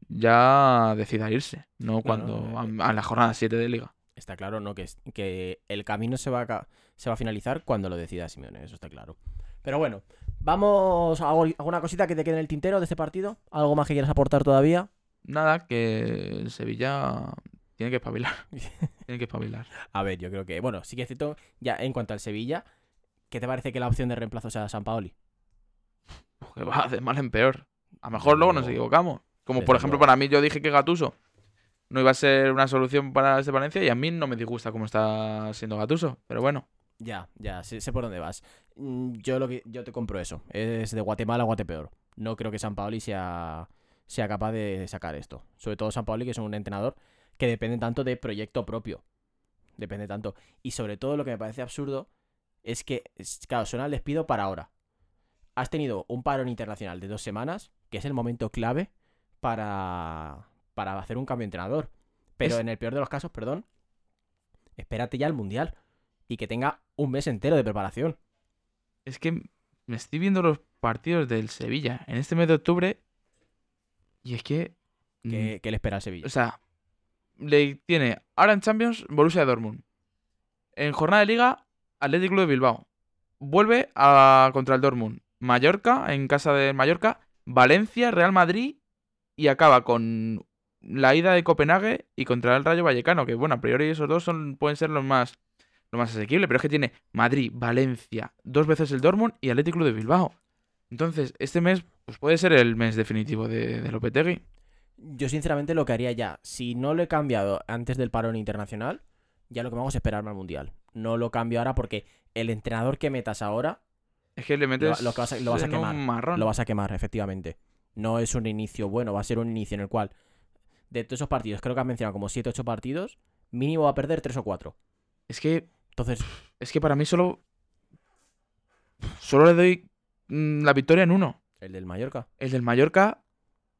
ya decida irse, no cuando eh, a, a la jornada 7 de liga. Está claro, ¿no? Que, es- que el camino se va, a, se va a finalizar cuando lo decida Simeone, eso está claro. Pero bueno, vamos a alguna cosita que te quede en el tintero de este partido. ¿Algo más que quieras aportar todavía? Nada, que el Sevilla tiene que espabilar. tiene que espabilar. A ver, yo creo que, bueno, sí que es cierto, ya en cuanto al Sevilla, ¿qué te parece que la opción de reemplazo sea San Paoli? Uf, que va de mal en peor. A lo mejor luego nos equivocamos. Como por ejemplo, para mí yo dije que Gatuso no iba a ser una solución para este Valencia y a mí no me disgusta cómo está siendo Gatuso. Pero bueno, Ya, ya, sé, por dónde vas. Mm, Yo lo yo te compro eso. Es de Guatemala a Guatepeor. No creo que San Paoli sea, sea capaz de sacar esto. Sobre todo San Paoli, que es un entrenador que depende tanto de proyecto propio. Depende tanto. Y sobre todo lo que me parece absurdo es que, claro, suena el despido para ahora. has tenido un parón internacional de dos semanas, que es el momento clave para, para hacer un cambio de entrenador. Pero Es- en el peor de los casos, perdón, espérate ya al Mundial y que tenga un mes entero de preparación. Es que me estoy viendo los partidos del Sevilla en este mes de octubre y es que... mm, ¿Qué, qué le espera al Sevilla? O sea, le tiene ahora en Champions Borussia Dortmund. En jornada de liga, Athletic Club de Bilbao. Vuelve a contra el Dortmund. Mallorca, en casa de Mallorca. Valencia, Real Madrid. Y acaba con la ida de Copenhague y contra el Rayo Vallecano. Que bueno, a priori esos dos son, pueden ser los más, los más asequibles. Pero es que tiene Madrid, Valencia, dos veces el Dortmund y Athletic Club de Bilbao. Entonces, este mes pues puede ser el mes definitivo de, de Lopetegui. Yo sinceramente lo que haría ya, si no lo he cambiado antes del parón internacional, ya lo que vamos a esperarme al Mundial. No lo cambio ahora porque el entrenador que metas ahora Es que le metes lo que vas a- lo vas a en quemar, marrón. lo vas a quemar, efectivamente. No es un inicio bueno, va a ser un inicio en el cual, de todos esos partidos, creo que has mencionado como 7 8 partidos, mínimo va a perder 3 o 4. Es que, Entonces, es que para mí solo. Solo le doy mm, la victoria en uno. el del Mallorca. El del Mallorca.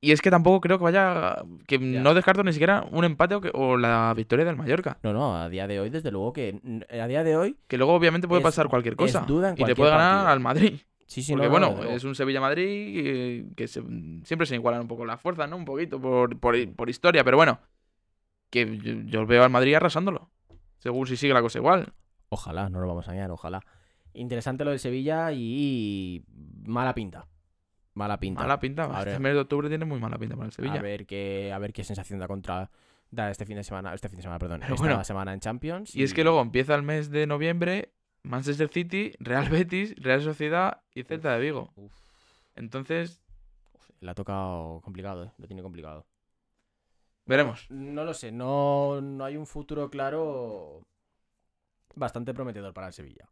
Y es que tampoco creo que vaya. Que Ya. no descarto ni siquiera un empate o, que- o la victoria del Mallorca. No, no, a día de hoy, desde luego que. A día de hoy, Que luego, obviamente, puede Es- pasar cualquier cosa. duda en y le puede ganar al Madrid. Sí, sí, Porque, no, no, bueno, es un Sevilla-Madrid eh, que se- siempre se igualan un poco las fuerzas, ¿no? Un poquito por, por, por historia, pero bueno. Que yo, yo veo al Madrid arrasándolo. Según si sigue la cosa igual. Ojalá, no lo vamos a engañar, ojalá. Interesante lo del Sevilla y mala pinta. Mala pinta. Mala pinta. A Este mes de octubre tiene muy mala pinta para el Sevilla. A ver qué, a ver qué sensación da contra da este fin de semana, este fin de semana, perdón, esta bueno. semana en Champions. Y es que luego empieza el mes de noviembre, Manchester City, Real Betis, Real Sociedad y Celta de Vigo. Uf. Entonces, le ha tocado complicado, ¿eh? lo tiene complicado. veremos. No lo sé, no, no hay un futuro claro bastante prometedor para el Sevilla.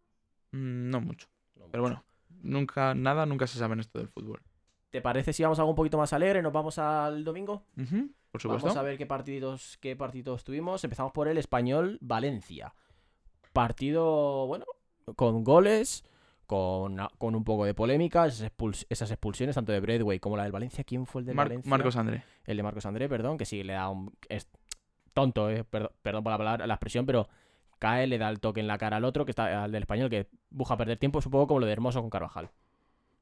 Mm, No mucho. No Pero mucho. bueno, nunca, nada, nunca se sabe en esto del fútbol. ¿Te parece si vamos a algo un poquito más alegre? ¿Nos vamos al domingo? Por supuesto. Vamos a ver qué partidos, qué partidos tuvimos. Empezamos por el español Valencia. Partido, bueno, con goles, con, con un poco de polémica, esas, expuls- esas expulsiones, tanto de Bradway como la del Valencia. ¿Quién fue el de Mar- Valencia? Marcos André. El de Marcos André, perdón, que sí le da un. Es tonto, eh, perdón, perdón por la palabra, la expresión, pero cae, le da el toque en la cara al otro, que está al del español, que busca perder tiempo, es un poco como lo de Hermoso con Carvajal.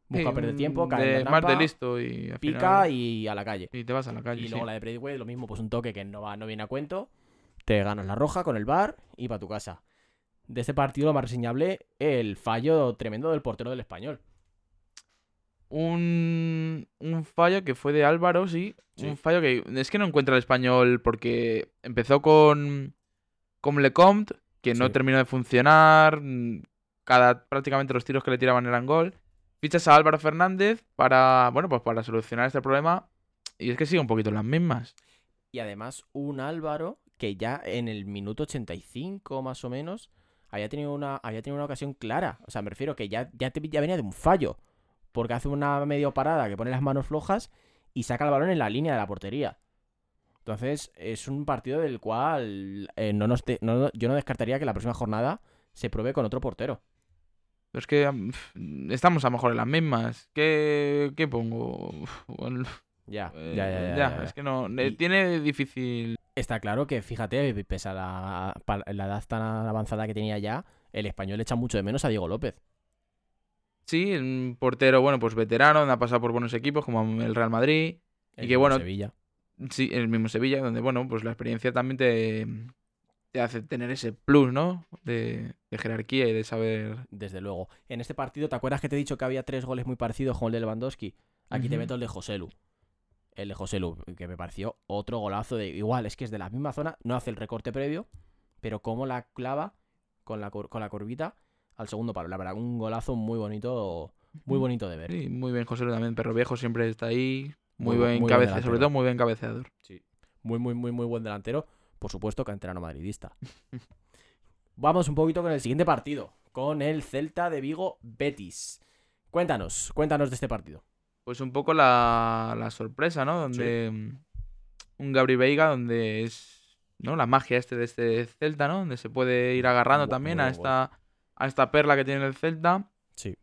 Busca Sí, perder tiempo, cae en la Más de trampa, listo y al pica final- y a la calle. y te vas a la calle. Y sí. luego la de Bradway, lo mismo, pues un toque que no, va, no viene a cuento. Te ganas la roja con el bar y para tu casa. De este partido, lo más reseñable, el fallo tremendo del portero del español. un, un fallo que fue de Álvaro, sí. Sí. Un fallo que es que no encuentra el español porque empezó con, con Lecomte, que no terminó de funcionar. Cada, prácticamente los tiros que le tiraban eran gol. Fichas a Álvaro Fernández para, bueno, pues para solucionar este problema. Y es que sigue un poquito las mismas. Y además, un Álvaro que ya en el minuto 85 más o menos había tenido una, había tenido una ocasión clara. O sea, me refiero que ya, ya, te- ya venía de un fallo. Porque hace una medio parada que pone las manos flojas y saca el balón en la línea de la portería. Entonces, es un partido del cual eh, no nos no- yo no descartaría que la próxima jornada se pruebe con otro portero. Pero es que am, estamos a lo mejor en las mismas. ¿Qué, qué pongo? Bueno, Ya, eh, ya, ya, ya, ya. Es que no. eh, Y- Tiene difícil. Está claro que, fíjate, pese a la, edad tan avanzada que tenía ya, el español echa mucho de menos a Diego López. Sí, un portero, bueno, pues veterano, ha pasado por buenos equipos como el Real Madrid. el que mismo bueno, Sevilla. Sí, el mismo Sevilla, donde, bueno, pues la experiencia también te, te hace tener ese plus, ¿no? De, de jerarquía y de saber. Desde luego. En este partido, ¿te acuerdas que te he dicho que había tres goles muy parecidos con el de Lewandowski? Aquí te meto el de Joselu. El de Joselu, que me pareció otro golazo de. Igual, es que es de la misma zona, no hace el recorte previo, pero como la clava con la, con la curvita al segundo palo. La verdad, un golazo muy bonito, muy bonito de ver. Sí, muy bien, José Lu también, Perro Viejo siempre está ahí. Muy Muy, bu- buen sobre todo muy buen cabeceador. Muy, muy, muy, muy buen delantero. Por supuesto, canterano madridista. Vamos un poquito con el siguiente partido. Con el Celta de Vigo Betis. Cuéntanos, cuéntanos de este partido. Pues un poco la, la sorpresa, ¿no? Donde mm, un Gabri Veiga, donde es ¿no? la magia este de este Celta, ¿no? Donde se puede ir agarrando también a esta, a esta perla que tiene el Celta. Sí.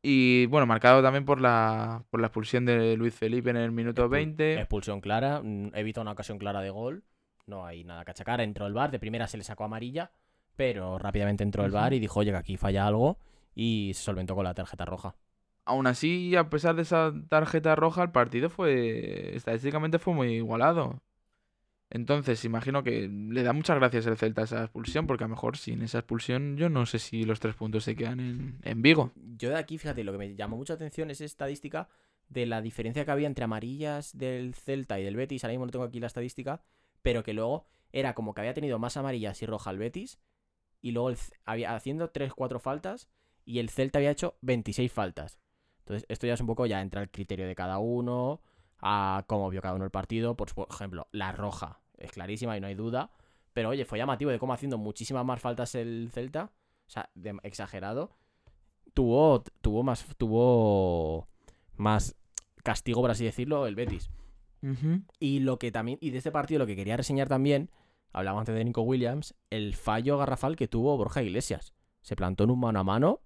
Y bueno, marcado también por la, por la expulsión de Luis Felipe en el minuto Expul- 20. Expulsión clara, mm, evita una ocasión clara de gol. No hay nada que achacar. Entró el bar, de primera se le sacó amarilla, pero rápidamente entró el bar y dijo, oye, que aquí falla algo. Y se solventó con la tarjeta roja. Aún así, a pesar de esa tarjeta roja, el partido fue. Estadísticamente fue muy igualado. Entonces, imagino que le da muchas gracias el Celta a esa expulsión, porque a lo mejor sin esa expulsión yo no sé si los tres puntos se quedan en, en Vigo. Yo de aquí, fíjate, lo que me llamó mucha atención es estadística de la diferencia que había entre amarillas del Celta y del Betis. Ahora mismo no tengo aquí la estadística, pero que luego era como que había tenido más amarillas y roja el Betis, y luego el había haciendo 3-4 faltas, y el Celta había hecho 26 faltas. Entonces, esto ya es un poco, ya entra el criterio de cada uno, a cómo vio cada uno el partido. Por, por ejemplo, la roja es clarísima y no hay duda. Pero oye, fue llamativo de cómo haciendo muchísimas más faltas el Celta. O sea, de- exagerado. Tuvo, tuvo más. Tuvo más castigo, por así decirlo, el Betis. Y lo que también. Y de este partido lo que quería reseñar también. Hablaba antes de Nico Williams. El fallo garrafal que tuvo Borja Iglesias. Se plantó en un mano a mano.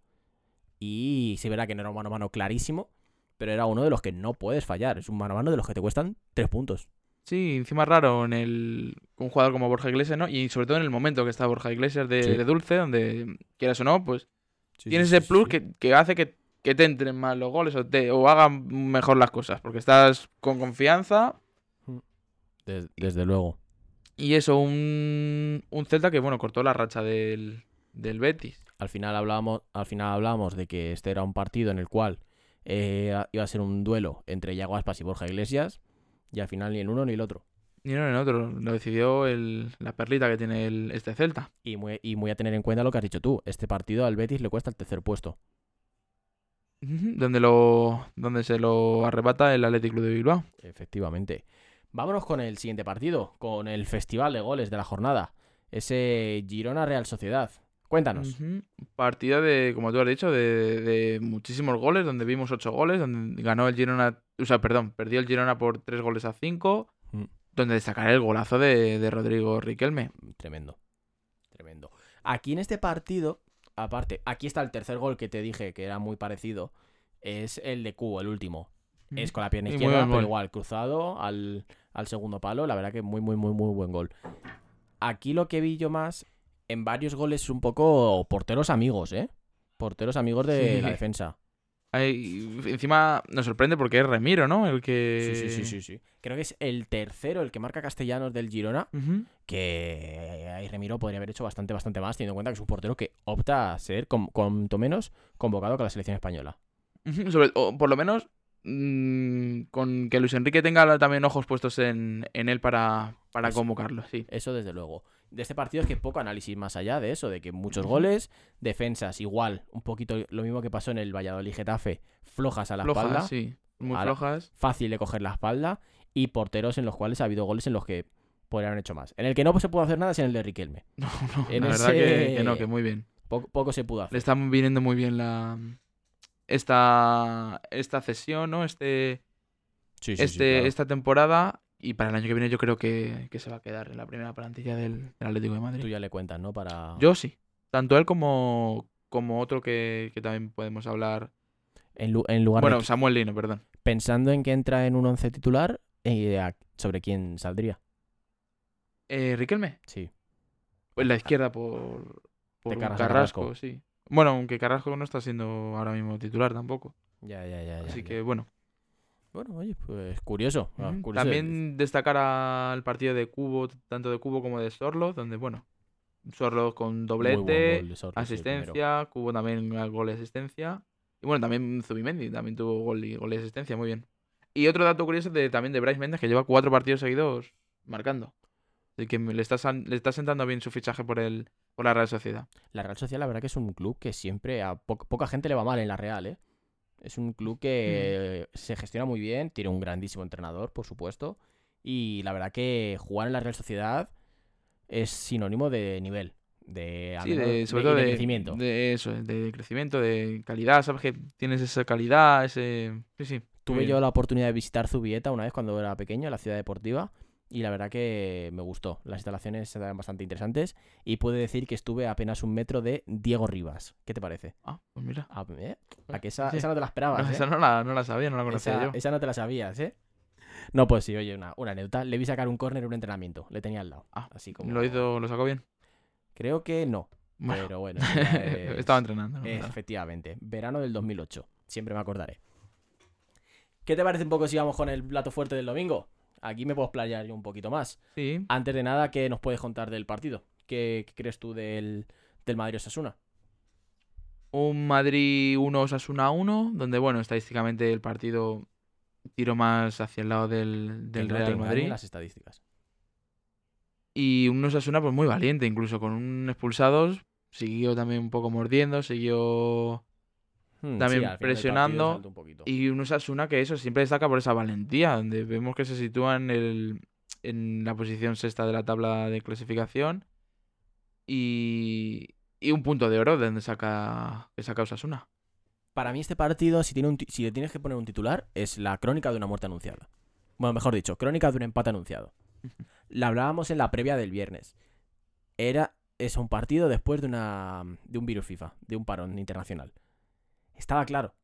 Y se verá que no era un mano a mano clarísimo. Pero era uno de los que no puedes fallar. Es un mano a mano de los que te cuestan tres puntos. Sí, encima raro en el un jugador como Borja Iglesias, ¿no? Y sobre todo en el momento que está Borja Iglesias de, Sí. de Dulce, donde quieras o no, pues tienes ese plus Que, que hace que, que te entren más los goles o, te, o hagan mejor las cosas, porque estás con confianza Des- desde luego. y eso, un, un Celta que, bueno, cortó la racha del, del Betis. Al final hablábamos, al final hablábamos de que este era un partido en el cual eh, iba a ser un duelo entre Yago Aspas y Borja Iglesias. Y al final ni el uno ni el otro. Ni uno ni el otro, lo decidió el, la perlita que tiene el, este Celta. Y muy, y muy a tener en cuenta lo que has dicho tú. Este partido al Betis le cuesta el tercer puesto. Donde, lo, donde se lo arrebata el Athletic Club de Bilbao. Efectivamente. Vámonos con el siguiente partido, con el festival de goles de la jornada. Ese Girona Real Sociedad. Cuéntanos. Ujú. Partido de, como tú has dicho, de, de muchísimos goles, donde vimos ocho goles, donde ganó el Girona, o sea, perdón, perdió el Girona por tres goles a cinco, Mm. donde destacar el golazo de, de Rodrigo Riquelme. Tremendo. Tremendo. Aquí en este partido, aparte, aquí está el tercer gol que te dije que era muy parecido. Es el de Cubo, el último. Es con la pierna izquierda, pero gol. igual, cruzado al, al segundo palo. La verdad que muy, muy, muy, muy buen gol. Aquí lo que vi yo más en varios goles es un poco porteros amigos, ¿eh? Porteros amigos de Sí. la defensa. Encima nos sorprende porque es Remiro, ¿no? El que... Sí, sí, sí, sí, sí. Creo que es el tercero, el que marca Castellanos del Girona, que ahí Remiro podría haber hecho bastante, bastante más, teniendo en cuenta que es un portero que opta a ser, con- cuanto menos, convocado con la selección española. Sobre, o por lo menos mm, con que Luis Enrique tenga también ojos puestos en, en él para, para Eso. convocarlo, sí. Eso desde luego. De este partido es que poco análisis más allá de eso, de que muchos goles, defensas igual, un poquito lo mismo que pasó en el Valladolid Getafe, flojas a la Flojas, espalda, sí. Muy flojas. fácil de coger la espalda, y porteros en los cuales ha habido goles en los que podrían haber hecho más. En el que no se pudo hacer nada es en el de Riquelme. No, no, En la verdad que, no, que muy bien. Poco, poco se pudo Le hacer. está viniendo muy bien la esta esta cesión, ¿no? Este, Sí, sí, sí, este claro. esta temporada y para el año que viene yo creo que, que se va a quedar en la primera plantilla del, del Atlético de Madrid. Tú ya le cuentas, ¿no? Para... Yo sí, tanto él como como otro que, que también podemos hablar. En, lu- en lugar Bueno, de... Samuel Lino, perdón. Pensando en que entra en un once titular, eh, ¿sobre quién saldría? Eh, Riquelme, Sí. en la izquierda por, por Carrasco, Carrasco. sí. Bueno, aunque Carrasco no está siendo ahora mismo titular tampoco. Ya, ya, ya. Así ya. que bueno. Bueno, oye, pues curioso. ah, curioso. También destacar al partido de Cubo, tanto de Cubo como de Sorlo, donde, bueno, Sorlo con doblete, sí, asistencia, Cubo también al gol y asistencia. Y bueno, también Zubimendi también tuvo gol y, gol y asistencia, muy bien. Y otro dato curioso de, también de Bryce Méndez, que lleva cuatro partidos seguidos marcando. Así que le está, le está sentando bien su fichaje por, el, por la Real Sociedad. La Real Social, la verdad que es un club que siempre a po- poca gente le va mal en la Real, ¿eh? Es un club que Mm. se gestiona muy bien, tiene un grandísimo entrenador, por supuesto. Y la verdad que jugar en la Real Sociedad es sinónimo de nivel. De, Sí, menos de, sobre todo de de, crecimiento. de eso, de crecimiento, de calidad. Sabes que tienes esa calidad, ese. Sí, sí. Tuve yo la oportunidad de visitar Zubieta una vez cuando era pequeño, la ciudad deportiva. Y la verdad que me gustó. Las instalaciones eran bastante interesantes y puedo decir que estuve a apenas un metro de Diego Rivas. ¿Qué te parece? Ah, pues mira. Ah, ¿eh? ¿A que esa, Sí. esa no te la esperabas, No, ¿eh? esa no la, no la sabía, no la conocía Esa, yo. esa no te la sabías, ¿eh? No, pues sí, oye, una, una anécdota. Le vi sacar un córner en un entrenamiento. Le tenía al lado. Ah, así como... ¿Lo hizo, lo sacó bien? Creo que no. Bueno, Pero bueno. es- estaba entrenando. ¿no? Efectivamente. Verano del 2008. Siempre me acordaré. ¿Qué te parece un poco si vamos con el plato fuerte del domingo? Aquí me puedo explayar yo un poquito más. Sí, Antes de nada, ¿qué nos puedes contar del partido? ¿Qué, qué crees tú del, del Madrid Osasuna? un Madrid 1 Osasuna 1, donde bueno, estadísticamente el partido tiró más hacia el lado del, del no Real Madrid. las estadísticas. Y un Osasuna pues muy valiente, incluso con un expulsados, siguió también un poco mordiendo, siguió Hmm, También presionando saltó un poquito. Y un Osasuna que eso siempre destaca por esa valentía, donde vemos que se sitúa en, el, en la posición sexta de la tabla de clasificación. Y, y un punto de oro de donde saca, que saca Osasuna. Para mí este partido, si, tiene un si le tienes que poner un titular, es la crónica de una muerte anunciada. Bueno, mejor dicho, crónica de un empate anunciado. La hablábamos en la previa del viernes. Era es un partido después de una de un virus FIFA, de un parón internacional. Estaba claro.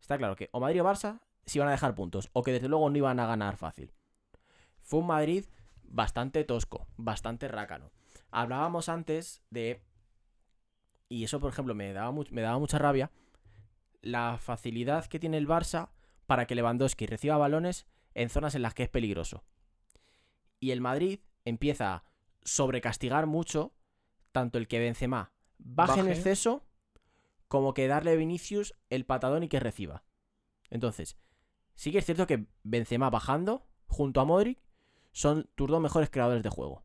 Está claro que o Madrid o Barça se iban a dejar puntos o que desde luego no iban a ganar fácil. Fue un Madrid bastante tosco, bastante rácano. Hablábamos antes de y eso por ejemplo me daba me daba mucha rabia la facilidad que tiene el Barça para que Lewandowski reciba balones en zonas en las que es peligroso. Y el Madrid empieza a sobrecastigar mucho tanto el que Benzema baje en Baje. exceso como que darle a Vinicius el patadón y que reciba. Entonces, sí que es cierto que Benzema bajando junto a Modric son tus dos mejores creadores de juego.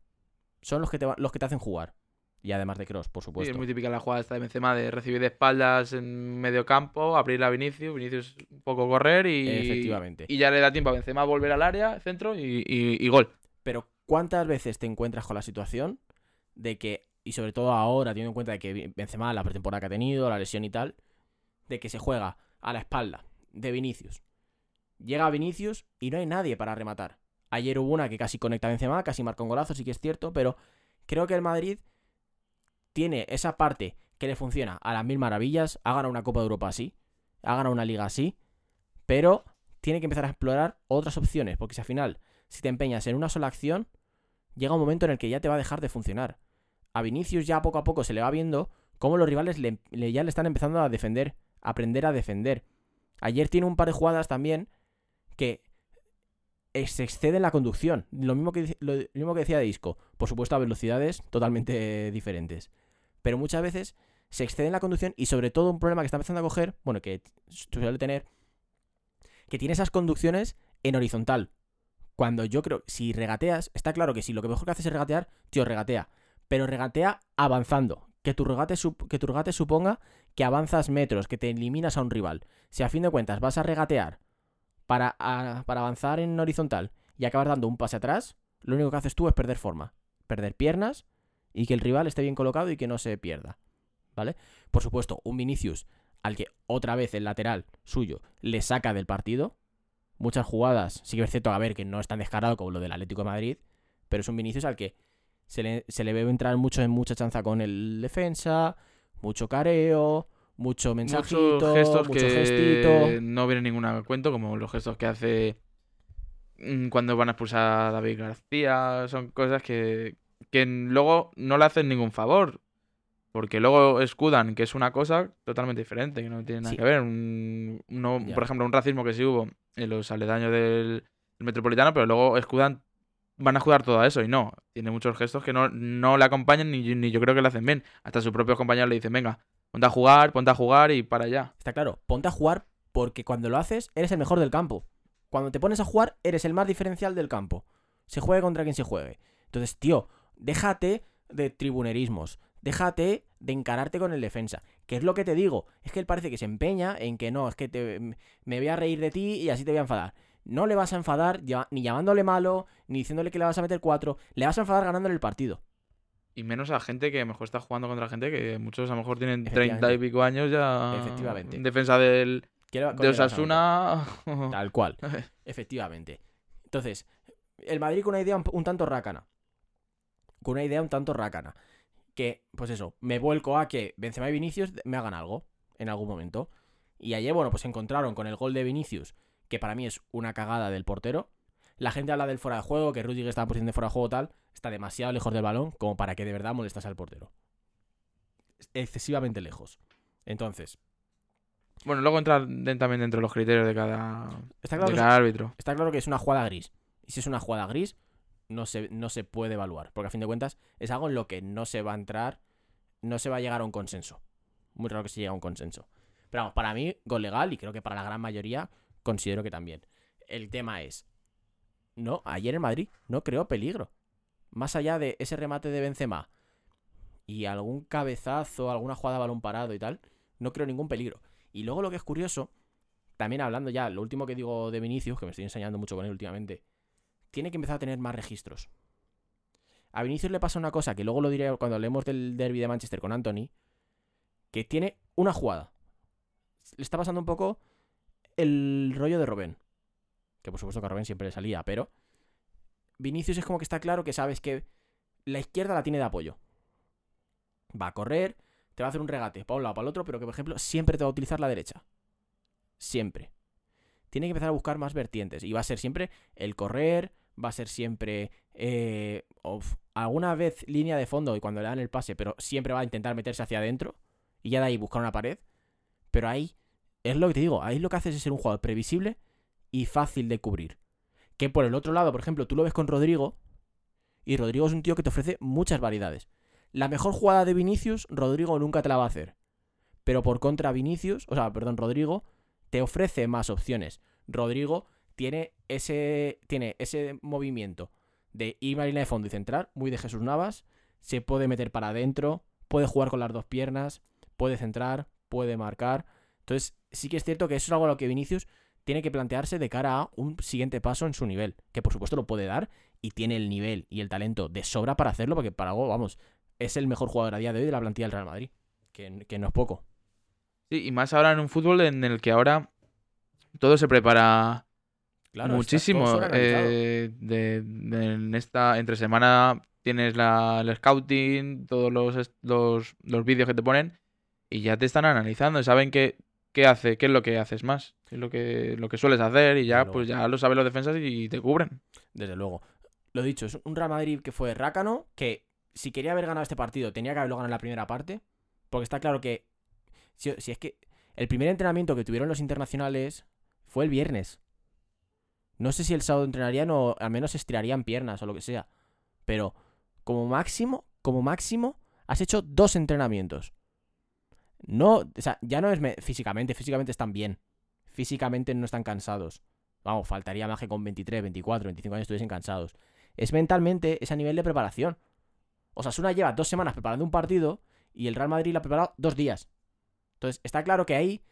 Son los que te, va- los que te hacen jugar. Y además de Cross, por Sí, supuesto. es muy típica la jugada esta de Benzema de recibir de espaldas en medio campo, abrir a Vinicius, Vinicius un poco correr y, Efectivamente. y ya le da tiempo a Benzema a volver al área, centro y, y- y gol. Pero ¿cuántas veces te encuentras con la situación de que, y sobre todo ahora, teniendo en cuenta de que Benzema, la pretemporada que ha tenido, la lesión y tal, de que se juega a la espalda de Vinicius? Llega Vinicius y no hay nadie para rematar. Ayer hubo una que casi conecta a Benzema, casi marca un golazo, sí que es cierto, pero creo que el Madrid tiene esa parte que le funciona a las mil maravillas, ha ganado una Copa de Europa así, ha ganado una liga así, pero tiene que empezar a explorar otras opciones, porque si al final, si te empeñas en una sola acción, llega un momento en el que ya te va a dejar de funcionar. A Vinicius ya poco a poco se le va viendo cómo los rivales le, ya le están empezando a defender, a aprender a defender. Ayer tiene un par de jugadas también que se excede en la conducción. Lo mismo que, lo, mismo que decía de Isco. Por supuesto, a velocidades totalmente diferentes. Pero muchas veces se excede en la conducción y sobre todo un problema que está empezando a coger, bueno, que suele tener, que tiene esas conducciones en horizontal. Cuando yo creo, si regateas, está claro que si lo que mejor que haces es regatear, tío, regatea. Pero regatea avanzando. Que tu regate, que tu regate suponga que avanzas metros, que te eliminas a un rival. Si a fin de cuentas vas a regatear para, para avanzar en horizontal y acabar dando un pase atrás, lo único que haces tú es perder forma. Perder piernas y que el rival esté bien colocado y que no se pierda. ¿Vale? Por supuesto, un Vinicius al que otra vez el lateral suyo le saca del partido. Muchas jugadas, sí que es cierto, a ver, que no es tan descarado como lo del Atlético de Madrid, pero es un Vinicius al que se le, se le ve entrar mucho en mucha chanza con el defensa, mucho careo, mucho mensajito, Muchos gestos mucho que gestito. no vienen ningún a cuento, como los gestos que hace mm, cuando van a expulsar a David García. Son cosas que, que luego no le hacen ningún favor. Porque luego escudan que es una cosa totalmente diferente, que no tiene nada Sí. que ver. Un- uno- por ejemplo, un racismo que sí hubo en los aledaños del, del metropolitano, pero luego escudan, van a jugar todo a eso y no. Tiene muchos gestos que no, no le acompañan ni, ni yo creo que le hacen bien. Hasta sus propios compañeros le dicen, venga, ponte a jugar, ponte a jugar y para allá. Está claro, ponte a jugar porque cuando lo haces eres el mejor del campo. Cuando te pones a jugar eres el más diferencial del campo. Se juegue contra quien se juegue. Entonces, tío, déjate de tribunerismos. Déjate de encararte con el defensa. ¿Qué es lo que te digo? Es que él parece que se empeña en que no, es que te, me voy a reír de ti y así te voy a enfadar. No le vas a enfadar ni llamándole malo, ni diciéndole que le vas a meter cuatro. Le vas a enfadar ganándole el partido. Y menos a gente que a lo mejor está jugando contra gente que muchos a lo mejor tienen Efectivamente. 30 y pico años ya. Efectivamente. En defensa del, ¿Qué le va- de? Osasuna. Tal cual. Efectivamente. Entonces, El Madrid con una idea un, un tanto rácana. Con una idea un tanto rácana. Que, pues eso, me vuelco a que Benzema y Vinicius me hagan algo en algún momento. Y ayer, bueno, pues se encontraron con el gol de Vinicius, que para mí es una cagada del portero. La gente habla del fuera de juego, que Rudiger está en posición de fuera de juego tal. Está demasiado lejos del balón como para que de verdad molestase al portero. Excesivamente lejos. Entonces, Bueno, luego entra den- también dentro de los criterios de cada, está claro, de que cada árbitro. está claro que es una jugada gris. Y si es una jugada gris, no se, no se puede evaluar. Porque a fin de cuentas es algo en lo que no se va a entrar, no se va a llegar a un consenso. Muy raro que se llegue a un consenso. Pero vamos, para mí, gol legal, y creo que para la gran mayoría, considero que también. El tema es, no, ayer en Madrid no creó peligro. Más allá de ese remate de Benzema y algún cabezazo, alguna jugada de balón parado y tal, no creo ningún peligro. Y luego lo que es curioso, también hablando ya, lo último que digo de Vinicius, que me estoy enseñando mucho con él últimamente, tiene que empezar a tener más registros. A Vinicius le pasa una cosa, que luego lo diré cuando hablemos del derby de Manchester con Anthony, que tiene una jugada. Le está pasando un poco el rollo de Robben. Que por supuesto que a Robben siempre le salía, pero Vinicius es como que está claro que sabes que la izquierda la tiene de apoyo. Va a correr, te va a hacer un regate para un lado, para el otro, pero que por ejemplo siempre te va a utilizar la derecha. Siempre. Tiene que empezar a buscar más vertientes. Y va a ser siempre el correr, va a ser siempre eh, alguna vez línea de fondo y cuando le dan el pase, pero siempre va a intentar meterse hacia adentro y ya de ahí buscar una pared. Pero ahí es lo que te digo, ahí lo que haces es ser un jugador previsible y fácil de cubrir. Que por el otro lado, por ejemplo, tú lo ves con Rodrigo y Rodrigo es un tío que te ofrece muchas variedades. La mejor jugada de Vinicius, Rodrigo nunca te la va a hacer. Pero por contra Vinicius, o sea, perdón, Rodrigo, te ofrece más opciones. Rodrigo tiene ese, tiene ese movimiento de ir a de fondo y centrar, muy de Jesús Navas. Se puede meter para adentro, puede jugar con las dos piernas, puede centrar, puede marcar. Entonces, sí que es cierto que eso es algo a lo que Vinicius tiene que plantearse de cara a un siguiente paso en su nivel. Que por supuesto lo puede dar y tiene el nivel y el talento de sobra para hacerlo, porque para algo, vamos, es el mejor jugador a día de hoy de la plantilla del Real Madrid. Que, que no es poco. Sí, y más ahora en un fútbol en el que ahora todo se prepara Claro, muchísimo. eh, de, de- en esta entre semana tienes la, el scouting, todos los, los, los vídeos que te ponen y ya te están analizando, saben qué, qué hace, qué es lo que haces más, qué es lo que, lo que sueles hacer y ya pues ya lo saben los defensas y te cubren. Desde luego. Lo dicho, es un Real Madrid que fue rácano, que si quería haber ganado este partido tenía que haberlo ganado en la primera parte, porque está claro que si, si es que el primer entrenamiento que tuvieron los internacionales fue el viernes. No sé si el sábado entrenarían o al menos estirarían piernas o lo que sea, pero como máximo, como máximo, has hecho dos entrenamientos. No, o sea, ya no es me- físicamente, físicamente están bien. Físicamente no están cansados. Vamos, faltaría más que con 23, 24, 25 años estuviesen cansados. Es mentalmente ese nivel de preparación. Osasuna lleva dos semanas preparando un partido y el Real Madrid lo ha preparado dos días. Entonces, está claro que ahí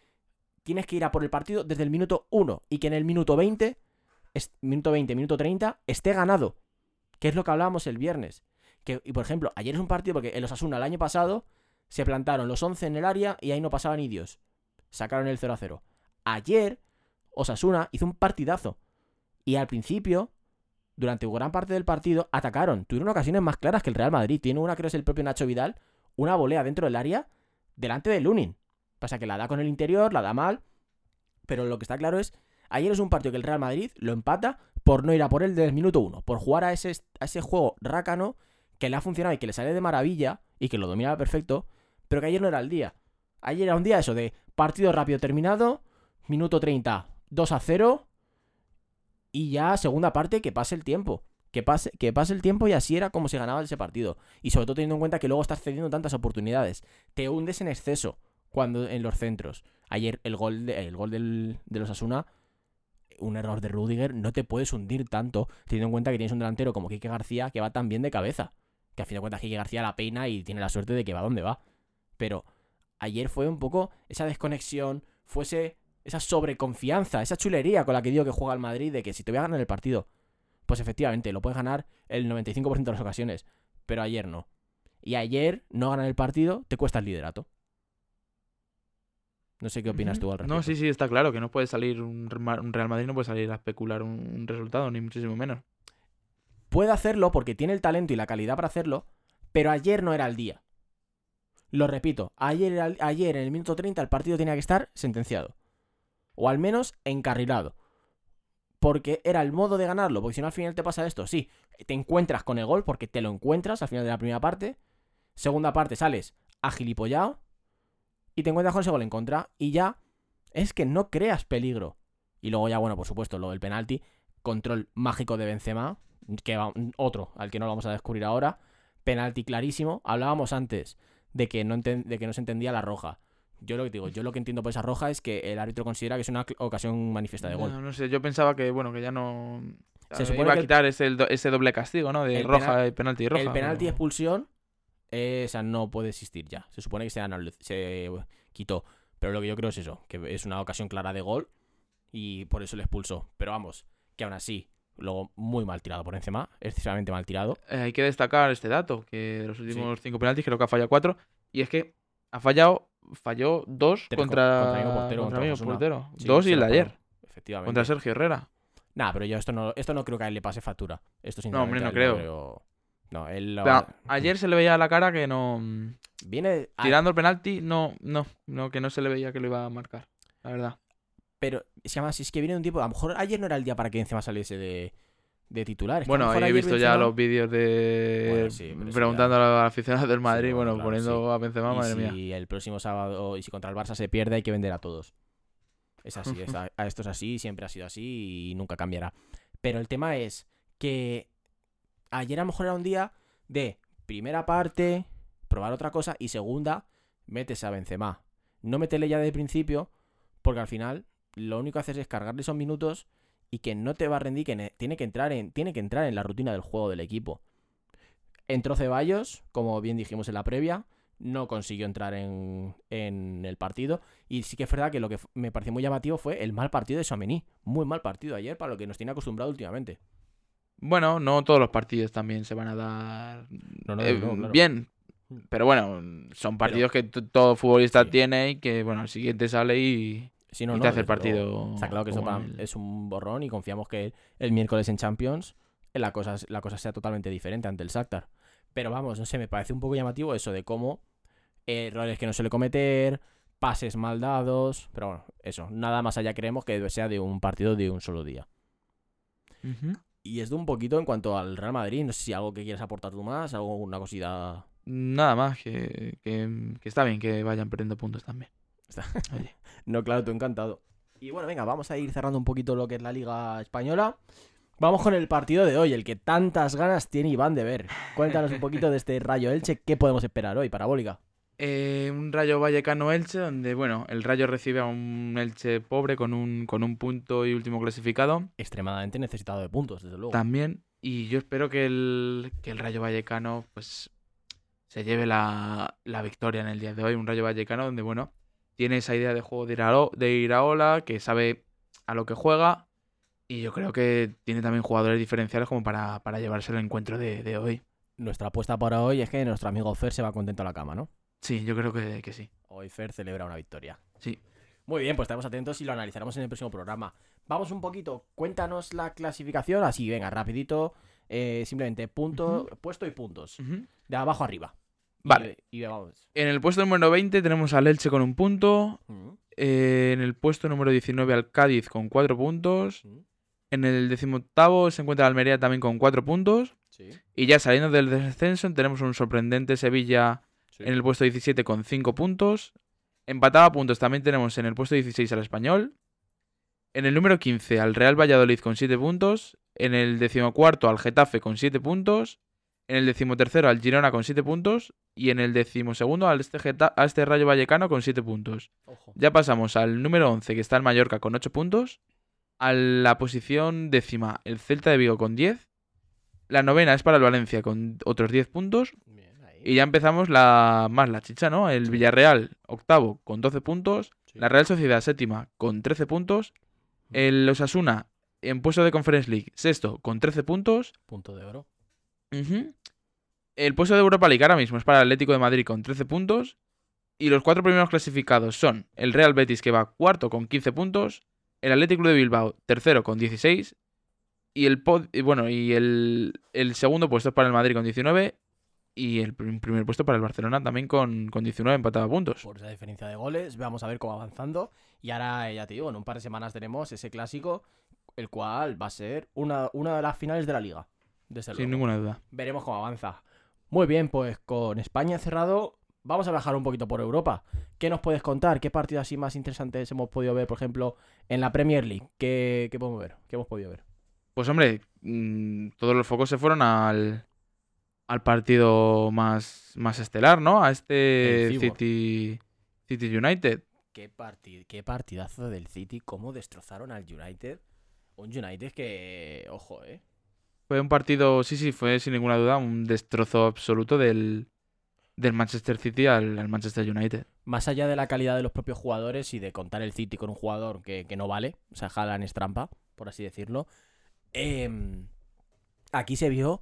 tienes que ir a por el partido desde el minuto 1 y que en el minuto 20, es- minuto 20, minuto 30, esté ganado. Que es lo que hablábamos el viernes. Que, y por ejemplo, ayer es un partido porque el Osasuna el año pasado se plantaron los 11 en el área y ahí no pasaba ni Dios. Sacaron el 0 a 0. Ayer, Osasuna hizo un partidazo. Y al principio, durante gran parte del partido, atacaron. Tuvieron ocasiones más claras que el Real Madrid. Tiene una, creo que es el propio Nacho Vidal, una volea dentro del área delante de Lunin. Pasa que la da con el interior, la da mal. Pero lo que está claro es, ayer es un partido que el Real Madrid lo empata por no ir a por él desde el minuto uno. Por jugar a ese, a ese juego rácano que le ha funcionado y que le sale de maravilla y que lo dominaba perfecto. Pero que ayer no era el día. Ayer era un día eso de partido rápido terminado, minuto 30, 2 a 0. Y ya segunda parte que pase el tiempo. Que pase, que pase el tiempo y así era como se ganaba ese partido. Y sobre todo teniendo en cuenta que luego estás cediendo tantas oportunidades. Te hundes en exceso cuando en los centros. Ayer el gol, de, el gol del, de los Asuna, un error de Rudiger, no te puedes hundir tanto teniendo en cuenta que tienes un delantero como Kike García que va tan bien de cabeza. Que a fin de cuentas Kike García la peina y tiene la suerte de que va donde va. Pero ayer fue un poco esa desconexión, fuese esa sobreconfianza, esa chulería con la que digo que juega el Madrid de que si te voy a ganar el partido, pues efectivamente lo puedes ganar el 95% de las ocasiones, pero ayer no. Y ayer no ganar el partido te cuesta el liderato. No sé qué opinas tú al respecto. No, sí, sí, está claro que no puede salir un, Re- un Real Madrid, no puede salir a especular un resultado, ni muchísimo menos. puede hacerlo porque tiene el talento y la calidad para hacerlo, pero ayer no era el día. Lo repito, ayer, ayer en el minuto 30 el partido tenía que estar sentenciado. O al menos encarrilado. Porque era el modo de ganarlo. Porque si no al final te pasa esto. Sí, te encuentras con el gol porque te lo encuentras al final de la primera parte. Segunda parte sales agilipollado. Y te encuentras con ese gol en contra. Y ya es que no creas peligro. Y luego ya, bueno, por supuesto, lo del penalti. Control mágico de Benzema. Que va, otro, al que no lo vamos a descubrir ahora. Penalti clarísimo. Hablábamos antes de que no, enten- de que no se entendía la roja. Yo lo que digo, yo lo que entiendo por esa roja es que el árbitro considera que es una ocasión manifiesta de gol. No, no sé, yo pensaba que, bueno, que ya no. Se eh, supone iba a el- quitar ese, ese doble castigo, ¿no? De roja penal- y penalti y roja. el penalti expulsión, eh, esa no puede existir ya. Se supone que se, se quitó. Pero lo que yo creo es eso, que es una ocasión clara de gol y por eso le expulsó. Pero vamos, que aún así, luego muy mal tirado por encima, excesivamente mal tirado. Eh, hay que destacar este dato, que de los últimos cinco penaltis creo que ha fallado cuatro. Y es que ha fallado, falló dos Tres contra, contra portero, contra Osasuna. portero. Sí, dos y el de ayer, Efectivamente. contra Sergio Herrera. Nah, pero yo esto no, esto no creo que a él le pase factura. Esto No, hombre, no él creo. No, él lo- Pero ayer se le veía la cara que no. viene a- Tirando el penalti, no, no, no, que no se le veía que lo iba a marcar. La verdad. Pero se llama, si es que viene un tiempo. A lo mejor ayer no era el día para que encima saliese de, de titular. Es Bueno, he visto ya los vídeos de. Bueno, sí, preguntando a los aficionados del Madrid, Sí, bueno, claro, poniendo a Benzema, y madre si mía. el próximo sábado y si contra el Barça se pierde, hay que vender a todos. Es así, es a, a esto es así, siempre ha sido así y nunca cambiará. Pero el tema es que ayer a lo mejor era un día de primera parte, probar otra cosa y segunda, metes a Benzema. No metele ya de principio, porque al final lo único que haces es cargarle esos minutos y que no te va a rendir, que ne- tiene que entrar en, tiene que entrar en la rutina del juego del equipo. Entró Ceballos, como bien dijimos en la previa, no consiguió entrar en, en el partido. Y sí que es verdad que lo que me pareció muy llamativo fue el mal partido de Suamení. Muy mal partido ayer para lo que nos tiene acostumbrado últimamente. Bueno, no todos los partidos también se van a dar No, no, eh, no, claro. bien. Pero bueno, son partidos que todo futbolista Sí. tiene y que, bueno, al siguiente sale y, Sí, no, y no, te hace el luego. partido. Está claro que eso como para- el- es un borrón y confiamos que el miércoles en Champions la cosa, la cosa sea totalmente diferente ante el Shakhtar. Pero vamos, no sé, me parece un poco llamativo eso de cómo errores que no suele cometer, pases mal dados, pero bueno, eso, nada más allá creemos que sea de un partido de un solo día. Y es de un poquito en cuanto al Real Madrid, no sé si algo que quieras aportar tú más, algo, una cosita... Nada más, que, que, que está bien que vayan perdiendo puntos también. No, claro, tú encantado. Y bueno, venga, vamos a ir cerrando un poquito lo que es la Liga Española. Vamos con el partido de hoy, el que tantas ganas tiene Iván de ver. Cuéntanos un poquito de este Rayo Elche, ¿qué podemos esperar hoy, parabólica? Eh, un Rayo Vallecano Elche, donde bueno, el Rayo recibe a un Elche pobre con un, con un punto y último clasificado. Extremadamente necesitado de puntos, desde luego. También. Y yo espero que el, que el Rayo Vallecano, pues, se lleve la, la victoria en el día de hoy. Un Rayo Vallecano donde, bueno, tiene esa idea de juego de, Irao- de Iraola, que sabe a lo que juega. Y yo creo que tiene también jugadores diferenciales como para, para llevarse el encuentro de, de hoy. Nuestra apuesta para hoy es que nuestro amigo Fer se va contento a la cama, ¿no? Sí, yo creo que, que sí. Hoy Fer celebra una victoria. Sí. Muy bien, pues estaremos atentos y lo analizaremos en el próximo programa. Vamos un poquito, cuéntanos la clasificación, así, venga, rapidito. eh, simplemente punto, puesto y puntos. De abajo arriba. Y- Vale. Y, vamos. En el puesto número 20 tenemos al Elche con un punto. Mm, Eh, en el puesto número 19 al Cádiz con 4 puntos. mm, En el decimoctavo se encuentra Almería también con 4 puntos. Sí. Y ya saliendo del descenso tenemos un sorprendente Sevilla Sí. en el puesto 17 con 5 puntos. Empatado a puntos también tenemos en el puesto 16 al Español. En el número 15 al Real Valladolid con 7 puntos. En el decimocuarto al Getafe con 7 puntos. En el decimotercero al Girona con 7 puntos. Y en el decimosegundo al este, Geta- a este Rayo Vallecano con 7 puntos. Ojo. Ya pasamos al número 11 que está el Mallorca con 8 puntos. A la posición décima el Celta de Vigo con 10. La novena es para el Valencia con otros 10 puntos. Bien. Y ya empezamos la más la chicha, ¿no? El Villarreal, octavo, con 12 puntos. Sí. La Real Sociedad, séptima, con 13 puntos. El Osasuna, en puesto de Conference League, sexto, con 13 puntos. Punto de oro. El puesto de Europa League ahora mismo es para el Atlético de Madrid con 13 puntos. Y los cuatro primeros clasificados son el Real Betis, que va cuarto con 15 puntos. El Atlético de Bilbao, tercero con 16. Y el pod- bueno, y el, el segundo puesto es para el Madrid con 19 y el prim- primer puesto para el Barcelona también con, con 19 empatado a puntos. Por esa diferencia de goles, vamos a ver cómo va avanzando. Y ahora, eh, ya te digo, en un par de semanas tenemos ese clásico, el cual va a ser una, una de las finales de la liga. Desde Sin luego. ninguna duda. Veremos cómo avanza. Muy bien, pues con España cerrado, vamos a viajar un poquito por Europa. ¿Qué nos puedes contar? ¿Qué partidos así más interesantes hemos podido ver, por ejemplo, en la Premier League? ¿Qué, qué podemos ver? ¿Qué hemos podido ver? Pues hombre, mm, todos los focos se fueron al, al partido más, más estelar, ¿no? A este. City, City United. ¿Qué, parti- qué partidazo del City, cómo destrozaron al United. Un United que, ojo, eh. Fue un partido, sí, sí, fue sin ninguna duda un destrozo absoluto del, del Manchester City al, al Manchester United. Más allá de la calidad de los propios jugadores y de contar el City con un jugador que, que no vale, o sea, Haaland es trampa, por así decirlo, em, aquí se vio,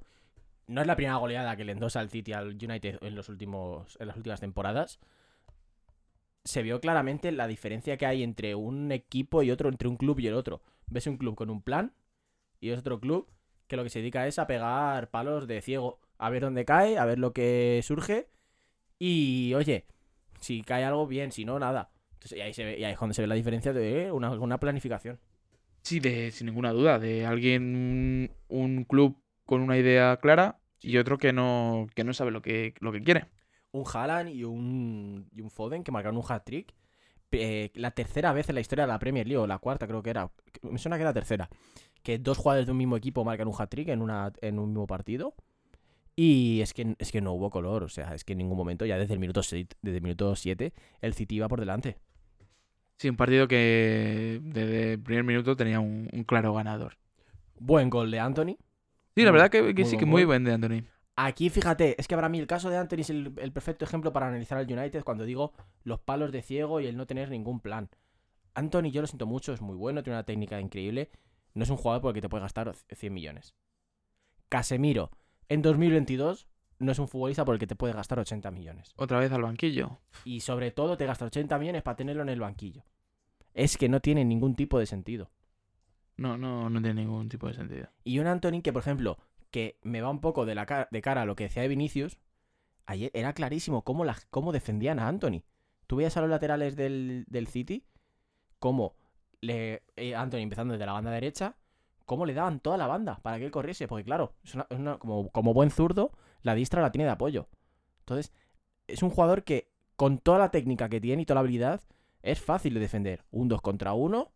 no es la primera goleada que le endosa al City al United en, los últimos, en las últimas temporadas, se vio claramente la diferencia que hay entre un equipo y otro, entre un club y el otro. Ves un club con un plan y es otro club que lo que se dedica es a pegar palos de ciego, a ver dónde cae, a ver lo que surge y, oye, si cae algo, bien, si no, nada. Entonces, y, ahí se ve, y ahí es donde se ve la diferencia de una, una planificación. Sí, de, sin ninguna duda, de alguien, un, club con una idea clara y otro que no, que no sabe lo que, lo que quiere. Un Haaland y un, y un Foden que marcaron un hat-trick. eh, la tercera vez en la historia de la Premier League, o la cuarta creo que era. Me suena que era la tercera. Que dos jugadores de un mismo equipo marcan un hat-trick en, una- en un mismo partido. Y es que, es que no hubo color, o sea, es que en ningún momento, ya desde el minuto 7, desde el minuto 7 el City iba por delante. Sí, un partido que desde el primer minuto tenía un, un claro ganador. Buen gol de Anthony. Sí, la Muy- verdad que, sí, que muy buen de Anthony. Aquí, fíjate, es que para mí el caso de Anthony es el, el perfecto ejemplo para analizar al United cuando digo los palos de ciego y el no tener ningún plan. Anthony, yo lo siento mucho, es muy bueno, tiene una técnica increíble. No es un jugador por el que te puede gastar 100 millones. Casemiro, en 2022, no es un futbolista por el que te puede gastar 80 millones. Otra vez al banquillo. Y sobre todo te gasta 80 millones para tenerlo en el banquillo. Es que no tiene ningún tipo de sentido. No, no, no tiene ningún tipo de sentido. Y un Anthony que, por ejemplo, que me va un poco de, la ca- de cara a lo que decía de Vinicius, ayer era clarísimo cómo, la- cómo defendían a Anthony. Tú veías a los laterales del, del City, cómo le, eh, Anthony empezando desde la banda derecha, cómo le daban toda la banda para que él corriese. Porque claro, es una- es una- como, como buen zurdo, la distra la tiene de apoyo. Entonces, es un jugador que con toda la técnica que tiene y toda la habilidad, es fácil de defender. Un 2 contra 1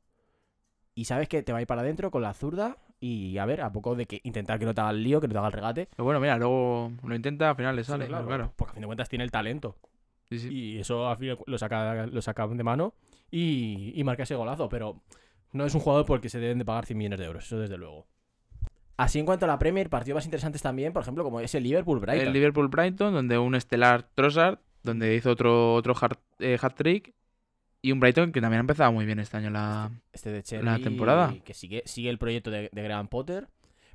y sabes que te va a ir para adentro con la zurda y a ver, a poco de que intentar que no te haga el lío, que no te haga el regate. Pero bueno, mira, luego lo intenta, al final le sale. pero claro. Porque a fin de cuentas tiene el talento. Sí, sí. Y eso al fin lo saca, lo saca de mano y, y marca ese golazo. Pero no es un jugador por el que se deben de pagar 100 millones de euros, eso desde luego. Así en cuanto a la Premier, partidos más interesantes también, por ejemplo, como es el Liverpool-Brighton. El Liverpool Brighton, donde un estelar Trossard, donde hizo otro, otro hat, eh, hat-trick. Y un Brighton que también ha empezado muy bien este año la. este de Cherry, la temporada. que sigue, sigue el proyecto de, de Graham Potter.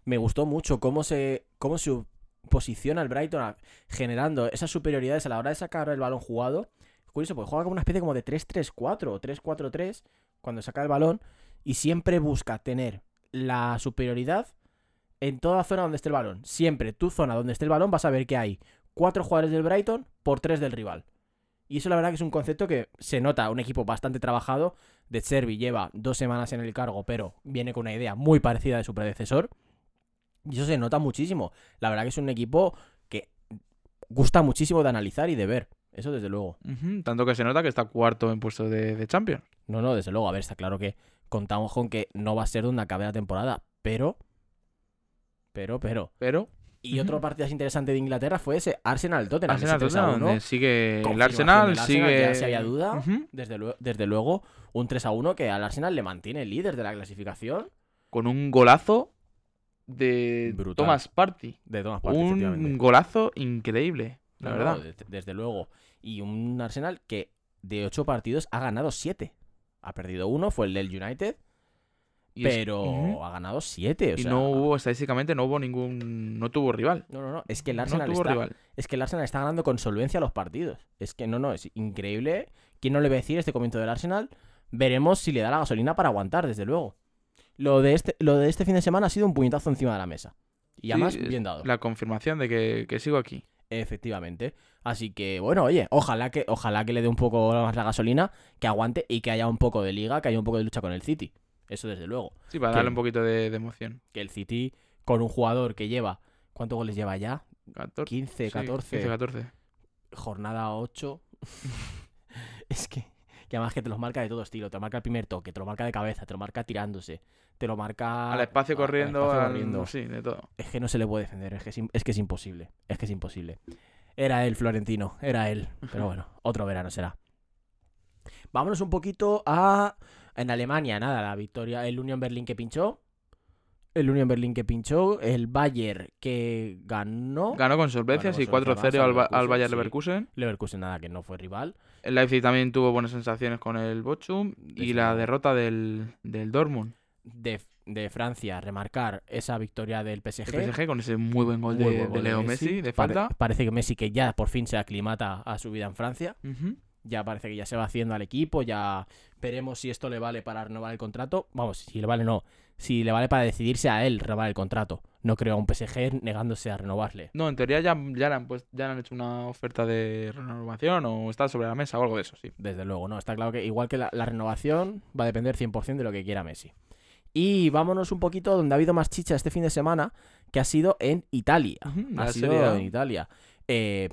Me gustó mucho cómo se, cómo se posiciona el Brighton a- generando esas superioridades a la hora de sacar el balón jugado. Curioso, porque juega como una especie como de 3-3-4 o 3-4-3 cuando saca el balón y siempre busca tener la superioridad en toda zona donde esté el balón. Siempre tu zona donde esté el balón vas a ver que hay cuatro jugadores del Brighton por tres del rival. Y eso la verdad que es un concepto que se nota, un equipo bastante trabajado. De Servi lleva dos semanas en el cargo, pero viene con una idea muy parecida de su predecesor. Y eso se nota muchísimo. La verdad que es un equipo que gusta muchísimo de analizar y de ver. Eso desde luego. Tanto que se nota que está cuarto en puesto de, de Champions. No, no, desde luego. A ver, está claro que contamos con que no va a ser donde acabe la temporada. Pero... Pero, pero... Pero Y otro partido interesante de Inglaterra fue ese Arsenal-Tottenham. Arsenal, ese 3 a Tottenham, 1. donde sigue el Arsenal, Arsenal, sigue. ya si había duda. Desde, lue- desde luego, un 3 a 1 que al Arsenal le mantiene líder de la clasificación. Con un golazo de Brutal. Thomas Party. De todas partes, Un golazo increíble, la No, no, verdad. desde, desde luego. Y un Arsenal que de 8 partidos ha ganado 7. Ha perdido uno, fue el del United, Y es- pero ha ganado 7. O y sea, no hubo, estadísticamente, no hubo ningún. No tuvo rival. no, no, no, Es que el No Arsenal tuvo está, rival. es que el Arsenal está ganando con solvencia los partidos. Es que no, no, es increíble. ¿Quién no le va a decir este comienzo del Arsenal? Veremos si le da la gasolina para aguantar, desde luego. Lo de, este, lo de este fin de semana ha sido un puñetazo encima de la mesa. Y además, bien dado. La confirmación de que, que sigo aquí. Efectivamente. Así que, bueno, oye, ojalá que, ojalá que le dé un poco más la gasolina, que aguante y que haya un poco de liga, que haya un poco de lucha con el City. Eso desde luego. Sí, para Que- darle un poquito de, de emoción. Que el City, con un jugador que lleva, ¿cuántos goles lleva ya? 14, 15, sí, 14, 15, 14. jornada 8. es que, que además que te los marca de todo estilo. Te lo marca el primer toque, te lo marca de cabeza, te lo marca tirándose, te lo marca... Al espacio al corriendo, espacio al- corriendo. sí, de todo. Es que no se le puede defender, es que es, im- es que es imposible. Es que es imposible. Era él, Florentino, era él. Pero bueno, otro verano será. Vámonos un poquito a. En Alemania, nada, la victoria. El Union Berlin que pinchó. El Union Berlin que pinchó. El Bayern que ganó. Ganó con solvencia, sí, con 4-0 solvencia al, al al Bayer Leverkusen, Leverkusen. Leverkusen, nada, que no fue rival. El Leipzig también tuvo buenas sensaciones con el Bochum. Y la derrota del, del Dortmund. De, de Francia, remarcar esa victoria del PSG. El PSG con ese muy buen gol Muy de, buen de gol de Leo Messi. Messi, de Pare- falta. parece que Messi que ya por fin se aclimata a su vida en Francia. Ujú. Ya parece que ya se va haciendo al equipo, ya veremos si esto le vale para renovar el contrato. Vamos, si le vale no, si le vale para decidirse a él renovar el contrato. No creo a un PSG negándose a renovarle. No, en teoría ya, ya, le han pues, ya le han hecho una oferta de renovación o está sobre la mesa o algo de eso, sí. Desde luego, no, está claro que igual que la, la renovación va a depender 100% de lo que quiera Messi. Y vámonos un poquito donde ha habido más chicha este fin de semana, que ha sido en Italia. Ha sido Serie en Italia. Eh,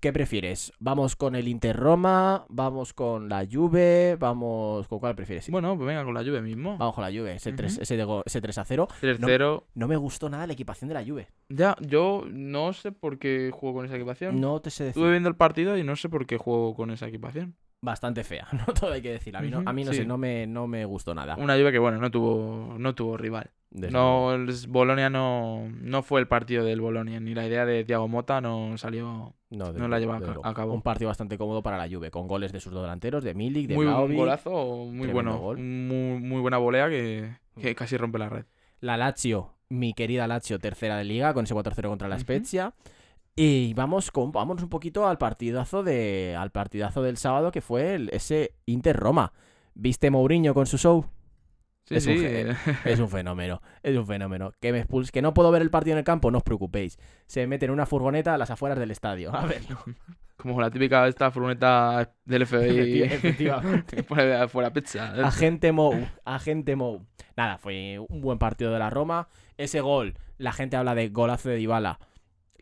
¿Qué prefieres? ¿Vamos con el Inter Roma? ¿Vamos con la Juve? ¿Vamos con cuál prefieres? Bueno, pues venga con la lluvia mismo. Vamos con la Juve, ese, 3, Ujú. ese, de go- ese 3 a 0. 3-0. No me gustó nada la equipación de la Juve. Ya, yo no sé por qué juego con esa equipación. No te sé decir. Estuve viendo el partido y no sé por qué juego con esa equipación. Bastante fea, no todo hay que decir. A mí no, a mí no Ujú, sé, no me, no me gustó nada. Una lluvia que, bueno, no tuvo, no tuvo rival. No, el Bolonia no, no fue el partido del Bolonia, ni la idea de Thiago Mota no salió. No, no la lleva a cabo. Un partido bastante cómodo para la Juve, con goles de sus dos delanteros, de Milik, de Muy buen Vlahovic. golazo, muy bueno. gol. Muy, muy buena volea que, que casi rompe la red. La Lazio, mi querida Lazio, tercera de liga, con ese 4-0 contra la. Spezia. Y vamos con, vamos un poquito al partidazo de al partidazo del sábado que fue el- ese Inter Roma. ¿Viste Mourinho con su show? Sí, Es un sí. ge- Es un fenómeno, es un fenómeno. Que me expulse, que no puedo ver el partido en el campo, no os preocupéis. Se mete en una furgoneta a las afueras del estadio. A ver, Como la típica esta furgoneta del FBI. efectivamente. pone de afuera pizza. Agente Mou, agente Mou. Nada, fue un buen partido de la Roma. Ese gol, la gente habla de golazo de Dybala.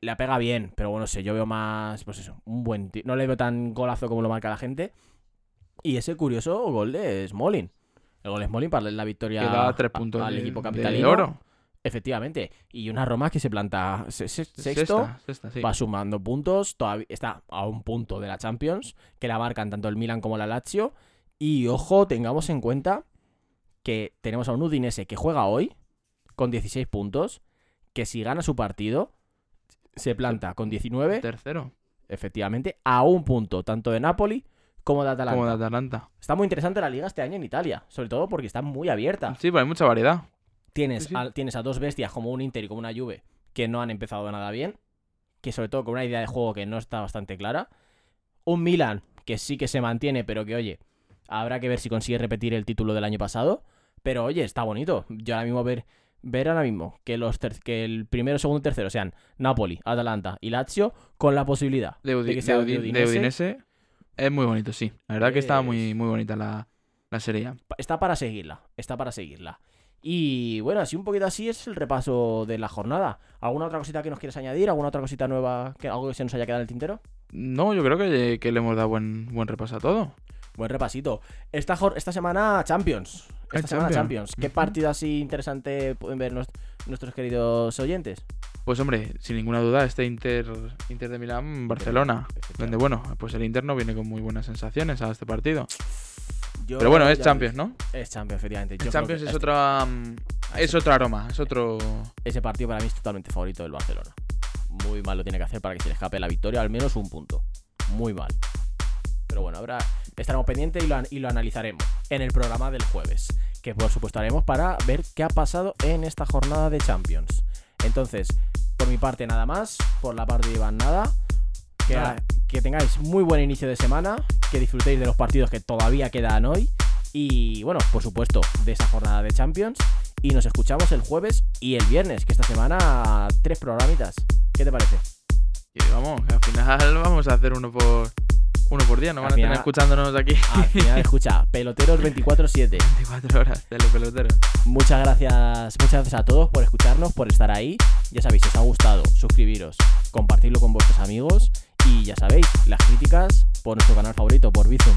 La pega bien, pero bueno, sé, yo veo más, pues eso, un buen No le veo tan golazo como lo marca la gente. Y ese curioso gol de Smolin. El gol de Smolin para la victoria Que da tres a- puntos al de, equipo de capitalino. oro. Efectivamente. Y una Roma que se planta se- se- sexto, Sexta, sexta, sí. va sumando puntos, todavía está a un punto de la Champions, que la marcan tanto el Milan como la Lazio. Y ojo, tengamos en cuenta que tenemos a un Udinese que juega hoy con 16 puntos, que si gana su partido se planta con 19, Tercero. efectivamente, a un punto tanto de Napoli como de Atalanta. Como de Atalanta. Está muy interesante la liga este año en Italia, sobre todo porque está muy abierta. Sí, pero hay mucha variedad. Tienes, Sí, sí. A, tienes a dos bestias como un Inter y como una Juve que no han empezado nada bien. Que sobre todo con una idea de juego que no está bastante clara. Un Milan que sí que se mantiene, pero que oye, habrá que ver si consigue repetir el título del año pasado. Pero oye, está bonito. Yo ahora mismo ver, ver ahora mismo que los que el primero, segundo y tercero sean Napoli, Atalanta y Lazio con la posibilidad De, Udi- que sea de de Udinese. Es muy bonito, sí. La verdad que está muy, muy bonita la, la serie. Está para seguirla, está para seguirla. Y bueno, así un poquito así es el repaso de la jornada. ¿Alguna otra cosita que nos quieres añadir? ¿Alguna otra cosita nueva? Que, ¿Algo que se nos haya quedado en el tintero? No, yo creo que, que le hemos dado buen, buen repaso a todo. Buen repasito. Esta, esta semana Champions. Esta Ah, semana Champions. Champions. ¿Qué partido así interesante pueden ver nues- nuestros queridos oyentes? Pues hombre, sin ninguna duda, este Inter, Inter de Milán, Barcelona. Donde bueno, pues el Inter no viene con muy buenas sensaciones a este partido. Yo- Pero bueno, es Champions, ¿no? Es Champions, efectivamente. Yo Champions es este- otra es otro aroma, es otro Ese partido para mí es totalmente favorito del Barcelona. Muy mal lo tiene que hacer para que se le escape la victoria, al menos un punto. Muy mal. Pero bueno, ahora estaremos pendientes y lo, y lo analizaremos en el programa del jueves. Que por supuesto haremos para ver qué ha pasado en esta jornada de Champions. Entonces, por mi parte nada más. Por la parte de Iván nada. Que, que tengáis muy buen inicio de semana. Que disfrutéis de los partidos que todavía quedan hoy. Y bueno, por supuesto, de esa jornada de Champions. Y nos escuchamos el jueves y el viernes, que esta semana tres programitas. ¿Qué te parece? Y vamos, al final vamos a hacer uno por uno por día, no van a tener escuchándonos aquí Al final, escucha, peloteros 24-7. 24 horas, telepeloteros. Muchas gracias, muchas gracias a todos por escucharnos, por estar ahí. Ya sabéis, si os ha gustado, suscribiros, compartirlo con vuestros amigos y ya sabéis, las críticas por nuestro canal favorito, por Bizum.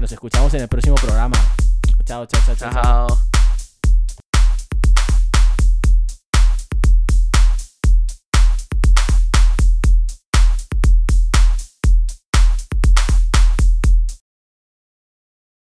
Nos escuchamos en el próximo programa. Chao, chao, chao. chao. Chao.